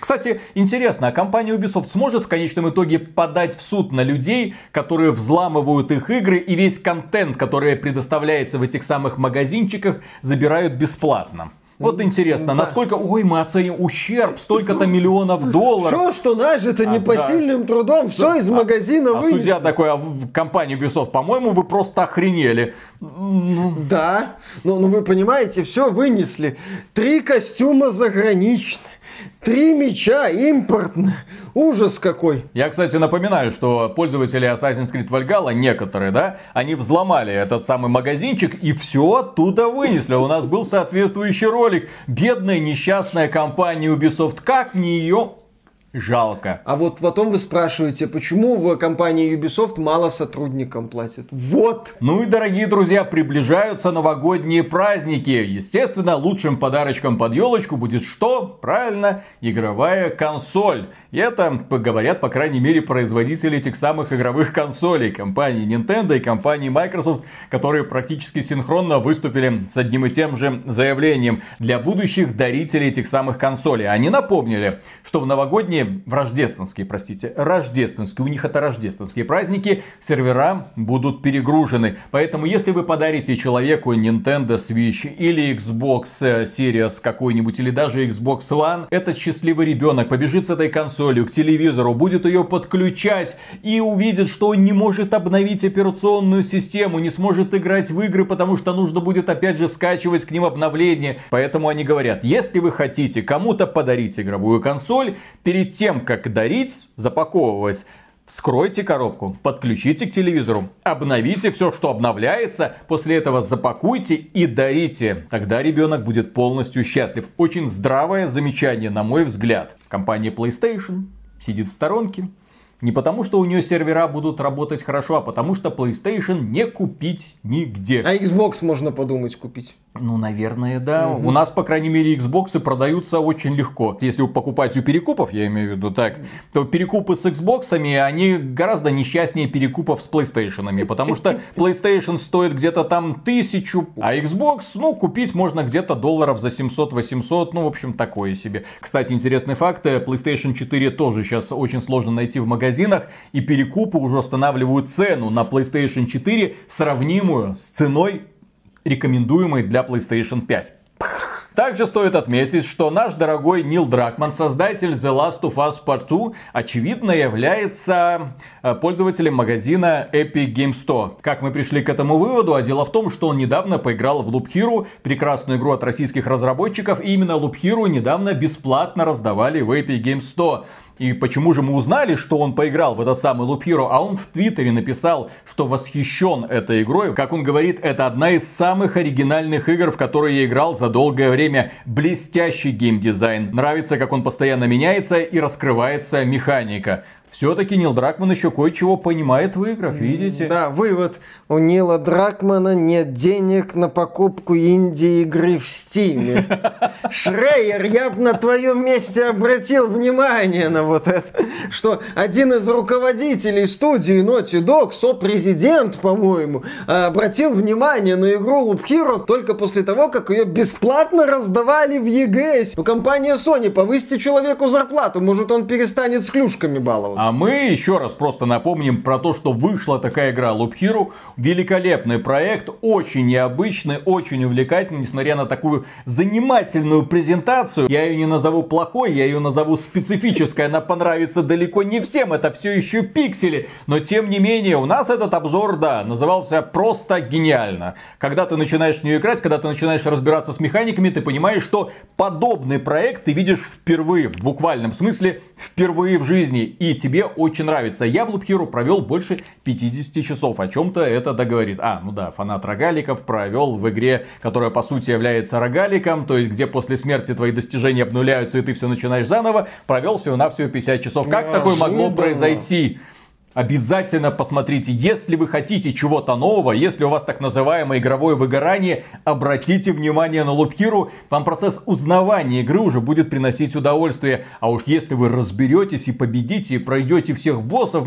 Кстати, интересно, а компания Ubisoft сможет в конечном итоге подать в суд на людей, которые взламывают их игры и весь контент, который предоставляется в этих самых магазинчиках, забирают бесплатно? Вот интересно, Да. насколько, ой, мы оценим ущерб, столько-то миллионов долларов. Все, что нажито А, непосильным трудом, все из магазина А вынесли. судья такой, а в компании Ubisoft, по-моему, вы просто охренели. Ну, Да, ну, ну вы понимаете, все вынесли. Три костюма заграничные, три меча импортные. Ужас какой. Я, кстати, напоминаю, что пользователи Assassin's Creed Valhalla, некоторые, да, они взломали этот самый магазинчик и все оттуда вынесли. У нас был соответствующий ролик. Бедная несчастная компания Ubisoft, как мне ее жалко. А вот потом вы спрашиваете, почему в компании Ubisoft мало сотрудникам платят. Вот. Ну и, дорогие друзья, приближаются новогодние праздники. Естественно, лучшим подарочком под елочку будет что? Правильно, игровая консоль. И это говорят, по крайней мере, производители этих самых игровых консолей. Компании Nintendo и компании Microsoft, которые практически синхронно выступили с одним и тем же заявлением для будущих дарителей этих самых консолей. Они напомнили, что в новогодние, в рождественские, простите, рождественские, у них это рождественские праздники, сервера будут перегружены. Поэтому, если вы подарите человеку Nintendo Switch или Xbox Series какой-нибудь, или даже Xbox One, этот счастливый ребенок побежит с этой консолью к телевизору, будет ее подключать и увидит, что он не может обновить операционную систему, не сможет играть в игры, потому что нужно будет опять же скачивать к ним обновления. Поэтому они говорят, если вы хотите кому-то подарить игровую консоль, перед тем, как дарить, запаковывать, Вскройте коробку, подключите к телевизору, обновите все, что обновляется, после этого запакуйте и дарите. Тогда ребенок будет полностью счастлив. Очень здравое замечание, на мой взгляд. Компания PlayStation сидит в сторонке. Не потому, что у нее сервера будут работать хорошо, а потому, что PlayStation не купить нигде. А Xbox можно подумать купить. Ну, наверное, да. У нас, по крайней мере, Xbox продаются очень легко. Если вы покупаете у перекупов, я имею в виду так, то перекупы с Xbox, они гораздо несчастнее перекупов с PlayStation. Потому что PlayStation стоит где-то там тысячу, а Xbox, ну, купить можно где-то долларов за 700-800. Ну, в общем, такое себе. Кстати, интересный факт. PlayStation 4 тоже сейчас очень сложно найти в магазинах. И перекупы уже устанавливают цену на PlayStation 4, сравнимую с ценой рекомендуемой для PlayStation 5. Также стоит отметить, что наш дорогой Нил Дракман, создатель The Last of Us Part 2, очевидно является э, пользователем магазина Epic Game Store. Как мы пришли к этому выводу? А дело в том, что он недавно поиграл в Loop Hero, прекрасную игру от российских разработчиков, и именно Loop Hero недавно бесплатно раздавали в Epic Game Store. И почему же мы узнали, что он поиграл в этот самый Loop Hero? А он в Твиттере написал, что восхищен этой игрой. Как он говорит, это одна из самых оригинальных игр, в которые я играл за долгое время. Блестящий геймдизайн. Нравится, как он постоянно меняется и раскрывается механика. Все-таки Нил Дракман еще кое-чего понимает в играх, видите? Да, вывод. У Нила Дракмана нет денег на покупку инди-игры в Стиме. Шрейер, я бы на твоем месте обратил внимание на вот это, что один из руководителей студии Naughty Dog, сопрезидент, по-моему, обратил внимание на игру Loop Hero только после того, как ее бесплатно раздавали в EGS. У компания Sony повысьте человеку зарплату, может он перестанет с клюшками баловаться. А мы еще раз просто напомним про то, что вышла такая игра Loop Hero. Великолепный проект, очень необычный, очень увлекательный, несмотря на такую занимательную презентацию. Я ее не назову плохой, я ее назову специфической. Она понравится далеко не всем, это все еще пиксели. Но тем не менее, у нас этот обзор, да, назывался просто гениально. Когда ты начинаешь в нее играть, когда ты начинаешь разбираться с механиками, ты понимаешь, что подобный проект ты видишь впервые, в буквальном смысле, впервые в жизни. И тебе очень нравится. Я в Loop Hero провел больше 50 часов. О чем-то это договорит. А, ну да, фанат рогаликов провел в игре, которая по сути является рогаликом, то есть где после смерти твои достижения обнуляются и ты все начинаешь заново, провел всего на всего 50 часов. Как такое могло произойти? Обязательно посмотрите, если вы хотите чего-то нового, если у вас так называемое игровое выгорание, обратите внимание на Лупхиру, вам процесс узнавания игры уже будет приносить удовольствие. А уж если вы разберетесь и победите, и пройдете всех боссов,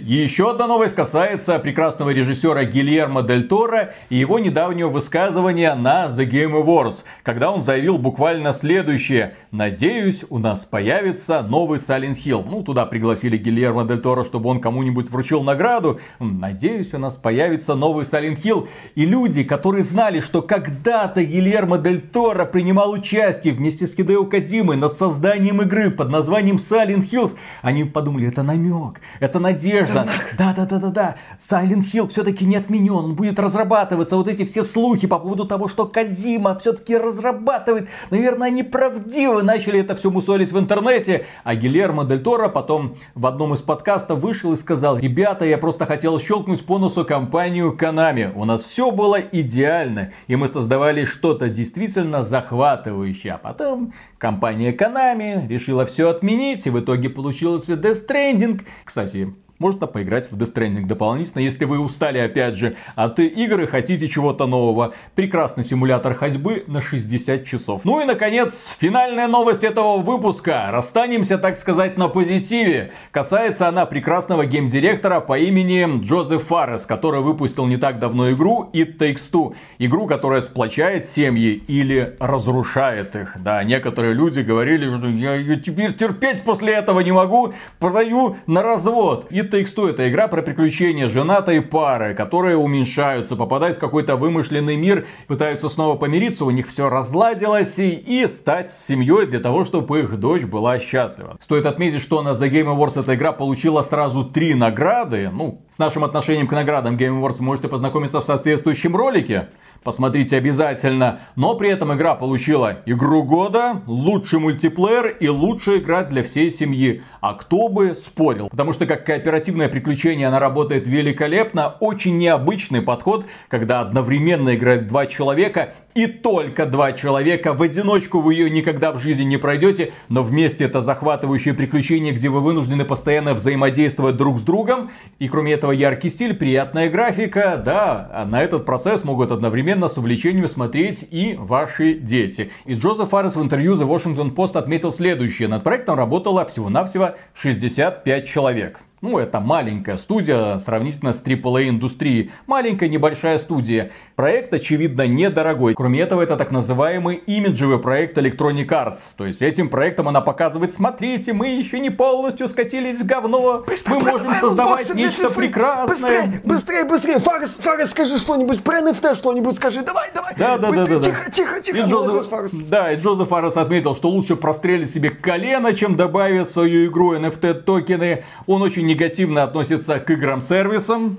еще одна новость касается прекрасного режиссера Гильермо Дель Торо и его недавнего высказывания на The Game Awards, когда он заявил буквально следующее. Надеюсь, у нас появится новый Silent Hill. Ну, туда пригласили Гильермо Дель Торо, чтобы он кому кому-нибудь вручил награду. Надеюсь, у нас появится новый Silent Hill. И люди, которые знали, что когда-то Гильермо Дель Торо принимал участие вместе с Хидео Кадимой над созданием игры под названием Silent Hills, они подумали, это намек, это надежда. Да-да-да-да-да, Silent Hill все-таки не отменен, он будет разрабатываться. Вот эти все слухи по поводу того, что Кадима все-таки разрабатывает, наверное, они правдивы. Начали это все мусолить в интернете. А Гильермо Дель Торо потом в одном из подкастов вышел и сказал, ребята, я просто хотел щелкнуть по носу компанию Konami. У нас все было идеально, и мы создавали что-то действительно захватывающее. А потом компания Konami решила все отменить, и в итоге получился Death Stranding. Кстати, можно поиграть в Death Stranding дополнительно, если вы устали опять же от игры, хотите чего-то нового. Прекрасный симулятор ходьбы на 60 часов. Ну и наконец, финальная новость этого выпуска. Расстанемся, так сказать, на позитиве. Касается она прекрасного геймдиректора по имени Джозеф Фаррес, который выпустил не так давно игру It Takes Two. Игру, которая сплочает семьи или разрушает их. Да, некоторые люди говорили, что я ее теперь терпеть после этого не могу, продаю на развод. It Takes Two это игра про приключения женатой пары, которые уменьшаются, попадают в какой-то вымышленный мир, пытаются снова помириться, у них все разладилось и, и стать семьей для того, чтобы их дочь была счастлива. Стоит отметить, что на The Game Awards эта игра получила сразу три награды. Ну, с нашим отношением к наградам Game Awards можете познакомиться в соответствующем ролике посмотрите обязательно. Но при этом игра получила игру года, лучший мультиплеер и лучшая игра для всей семьи. А кто бы спорил? Потому что как кооперативное приключение она работает великолепно. Очень необычный подход, когда одновременно играют два человека и только два человека. В одиночку вы ее никогда в жизни не пройдете, но вместе это захватывающее приключение, где вы вынуждены постоянно взаимодействовать друг с другом. И кроме этого яркий стиль, приятная графика. Да, на этот процесс могут одновременно с увлечением смотреть и ваши дети. И Джозеф Фаррес в интервью The Washington Post отметил следующее. Над проектом работало всего-навсего 65 человек. Ну, это маленькая студия сравнительно с AAA индустрией. Маленькая небольшая студия. Проект, очевидно, недорогой. Кроме этого, это так называемый имиджевый проект Electronic Arts. То есть этим проектом она показывает, смотрите, мы еще не полностью скатились в говно. Быстро, мы можем создавать нечто прекрасное. Быстрее, быстрее, быстрее. Фарес, Фарес, скажи что-нибудь про NFT, что-нибудь скажи. Давай, давай. Да, да, да, да, Тихо, тихо, тихо. И Джозеф, да, и Джозеф Фарес отметил, что лучше прострелить себе колено, чем добавить в свою игру NFT токены. Он очень негативно относится к играм-сервисам.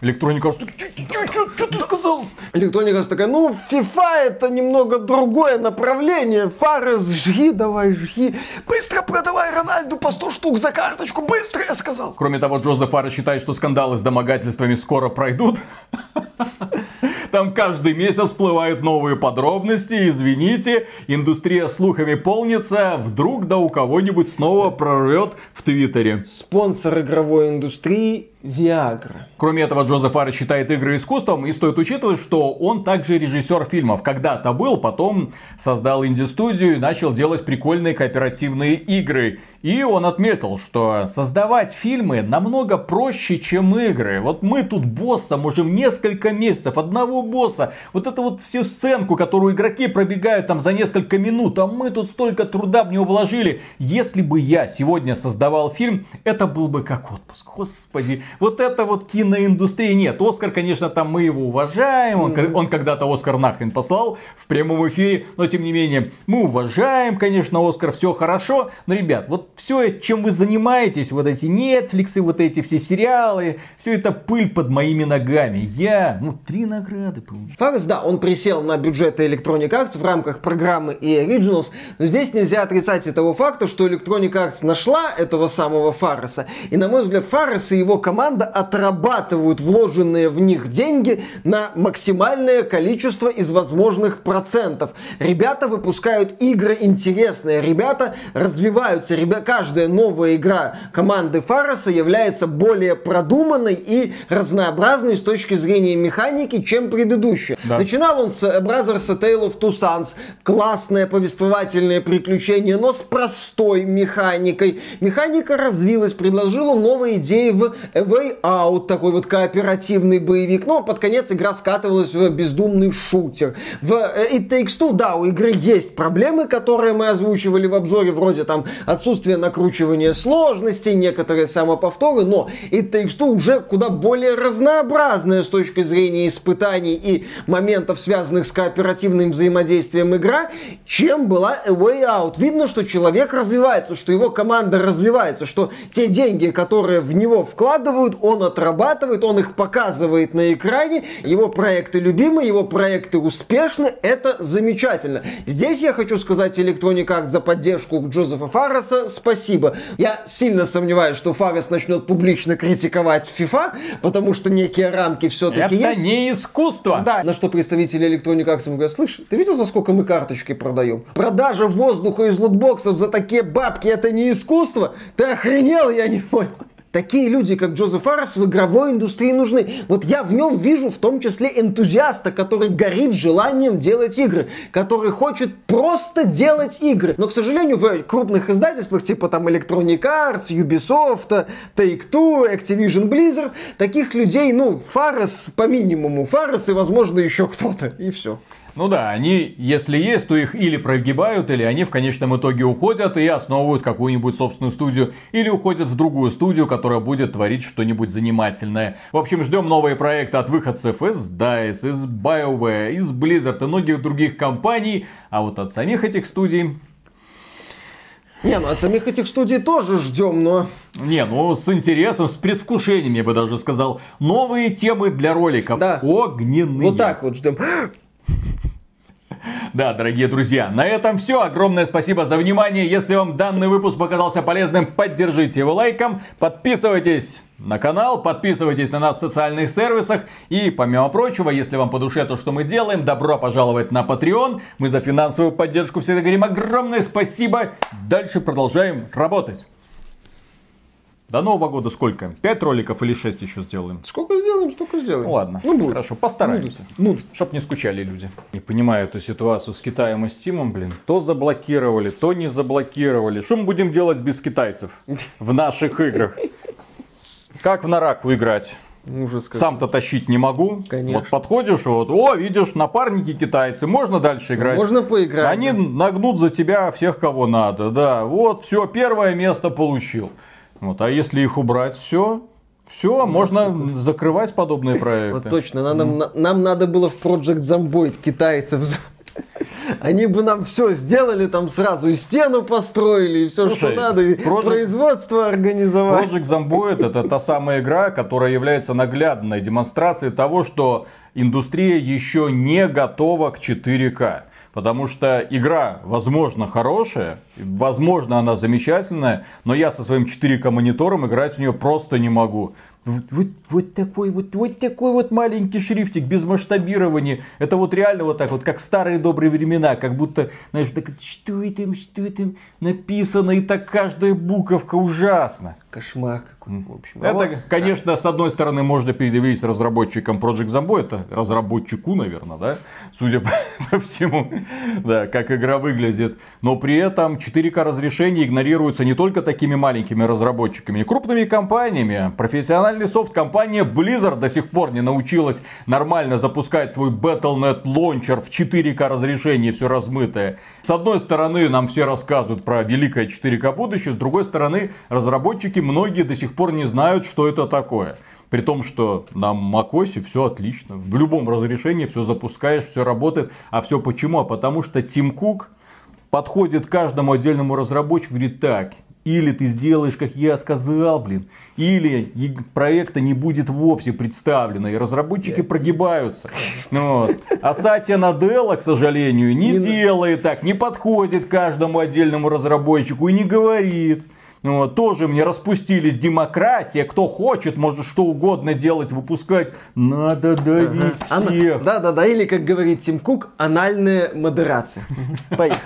Electronic Arts что ты сказал? Electronic Arts такая, ну, FIFA это немного другое направление. Фары жги, давай жги. Быстро продавай Рональду по 100 штук за карточку. Быстро, я сказал. Кроме того, Джозеф Фара считает, что скандалы с домогательствами скоро пройдут. Там каждый месяц всплывают новые подробности. Извините, индустрия слухами полнится. Вдруг да у кого-нибудь снова прорвет в Твиттере. Спонсор игровой индустрии Viagra. Кроме этого, Джозеф Фарри считает игры искусством, и стоит учитывать, что он также режиссер фильмов. Когда-то был, потом создал инди-студию и начал делать прикольные кооперативные игры. И он отметил, что создавать фильмы намного проще, чем игры. Вот мы тут босса можем несколько месяцев, одного босса. Вот это вот всю сценку, которую игроки пробегают там за несколько минут, а мы тут столько труда в него вложили. Если бы я сегодня создавал фильм, это был бы как отпуск. Господи, вот это вот киноиндустрия. Нет, Оскар, конечно, там мы его уважаем. Он, он когда-то Оскар нахрен послал в прямом эфире. Но, тем не менее, мы уважаем, конечно, Оскар. Все хорошо. Но, ребят, вот все, чем вы занимаетесь, вот эти Netflix, вот эти все сериалы, все это пыль под моими ногами. Я, ну, три награды получил. Фарс, да, он присел на бюджеты Electronic Arts в рамках программы и Originals, но здесь нельзя отрицать этого факта, что Electronic Arts нашла этого самого Фарреса, и, на мой взгляд, Фаррес и его команда отрабатывают вложенные в них деньги на максимальное количество из возможных процентов. Ребята выпускают игры интересные, ребята развиваются, ребята, каждая новая игра команды Фарреса является более продуманной и разнообразной с точки зрения механики, чем предыдущая. Да. Начинал он с Brothers A Tale of Two Sons, классное повествовательное приключение, но с простой механикой. Механика развилась, предложила новые идеи в A Way Out, такой вот кооперативный боевик. Но под конец игра скатывалась в бездумный шутер. В э, It Takes Two, да, у игры есть проблемы, которые мы озвучивали в обзоре, вроде там отсутствие накручивания сложностей, некоторые самоповторы, но It Takes Two уже куда более разнообразная с точки зрения испытаний и моментов, связанных с кооперативным взаимодействием игра, чем была A Way Out. Видно, что человек развивается, что его команда развивается, что те деньги, которые в него вкладывают, он отрабатывает, он их показывает на экране, его проекты любимы, его проекты успешны, это замечательно. Здесь я хочу сказать Electronic Arts за поддержку Джозефа Фарреса спасибо. Я сильно сомневаюсь, что Фаррес начнет публично критиковать FIFA, потому что некие рамки все-таки есть. Это не искусство. Да, на что представители Electronic Arts говорят, слышь, ты видел, за сколько мы карточки продаем? Продажа воздуха из лутбоксов за такие бабки, это не искусство? Ты охренел, я не понял. Такие люди, как Джозеф Фаррес, в игровой индустрии нужны. Вот я в нем вижу в том числе энтузиаста, который горит желанием делать игры, который хочет просто делать игры. Но, к сожалению, в крупных издательствах, типа там Electronic Arts, Ubisoft, Take-Two, Activision Blizzard, таких людей, ну, Фаррес по минимуму, Фаррес и, возможно, еще кто-то, и все. Ну да, они, если есть, то их или прогибают, или они в конечном итоге уходят и основывают какую-нибудь собственную студию, или уходят в другую студию, которая будет творить что-нибудь занимательное. В общем, ждем новые проекты от выходцев из DICE, из BioWare, из Blizzard и многих других компаний, а вот от самих этих студий не, ну от самих этих студий тоже ждем, но... Не, ну с интересом, с предвкушением, я бы даже сказал. Новые темы для роликов. Да. Огненные. Вот так вот ждем. Да, дорогие друзья, на этом все. Огромное спасибо за внимание. Если вам данный выпуск показался полезным, поддержите его лайком. Подписывайтесь на канал, подписывайтесь на нас в социальных сервисах. И, помимо прочего, если вам по душе то, что мы делаем, добро пожаловать на Patreon. Мы за финансовую поддержку всегда говорим огромное спасибо. Дальше продолжаем работать. До Нового года сколько? Пять роликов или шесть еще сделаем? Сколько сделаем, столько сделаем. Ну, ладно, ну, будет. хорошо, постараемся. Будут. Будут. Чтоб не скучали люди. Не понимаю эту ситуацию с Китаем и Стимом, блин. То заблокировали, то не заблокировали. Что мы будем делать без китайцев в наших играх? Как в Нараку играть? Ужас Сам-то тащить не могу. Конечно. Вот подходишь, вот, о, видишь, напарники китайцы, можно дальше играть. Можно поиграть. Они да. нагнут за тебя всех, кого надо, да. Вот, все, первое место получил. Вот, а если их убрать, все, все, можно сколько? закрывать подобные проекты. Вот точно, нам, нам, нам надо было в Project Zomboid китайцев Они бы нам все сделали, там сразу и стену построили, и все, Слушай, что надо, и Project- производство организовать. Project Zomboid это та самая игра, которая является наглядной демонстрацией того, что индустрия еще не готова к 4К. Потому что игра, возможно, хорошая, возможно, она замечательная, но я со своим 4К монитором играть в нее просто не могу. Вот, вот, вот такой вот, вот такой вот маленький шрифтик без масштабирования. Это вот реально вот так вот, как старые добрые времена, как будто, знаешь, так, что это, что это написано, и так каждая буковка ужасно. Кошмар какой, в общем. А Это, вот- конечно, с одной стороны, можно предъявить разработчикам Project Zombo, это разработчику, наверное, да, судя по, по всему, да, как игра выглядит. Но при этом 4К разрешение игнорируется не только такими маленькими разработчиками, и крупными компаниями. Профессиональный софт компания Blizzard до сих пор не научилась нормально запускать свой Battle.net лончер в 4К разрешении, все размытое. С одной стороны, нам все рассказывают про великое 4К будущее, с другой стороны, разработчики многие до сих пор не знают, что это такое. При том, что на macOS все отлично. В любом разрешении все запускаешь, все работает. А все почему? А потому что Тим Кук подходит к каждому отдельному разработчику и говорит, так, или ты сделаешь, как я сказал, блин, или проекта не будет вовсе представлено, и разработчики прогибаются. Ну вот. А Сатья Наделла, к сожалению, не, Не- делает так, не подходит каждому отдельному разработчику и не говорит. Ну тоже мне распустились демократия, кто хочет, может что угодно делать, выпускать. Надо давить Ана- всех. Да-да-да, или, как говорит Тим Кук, анальная модерация. Поехали.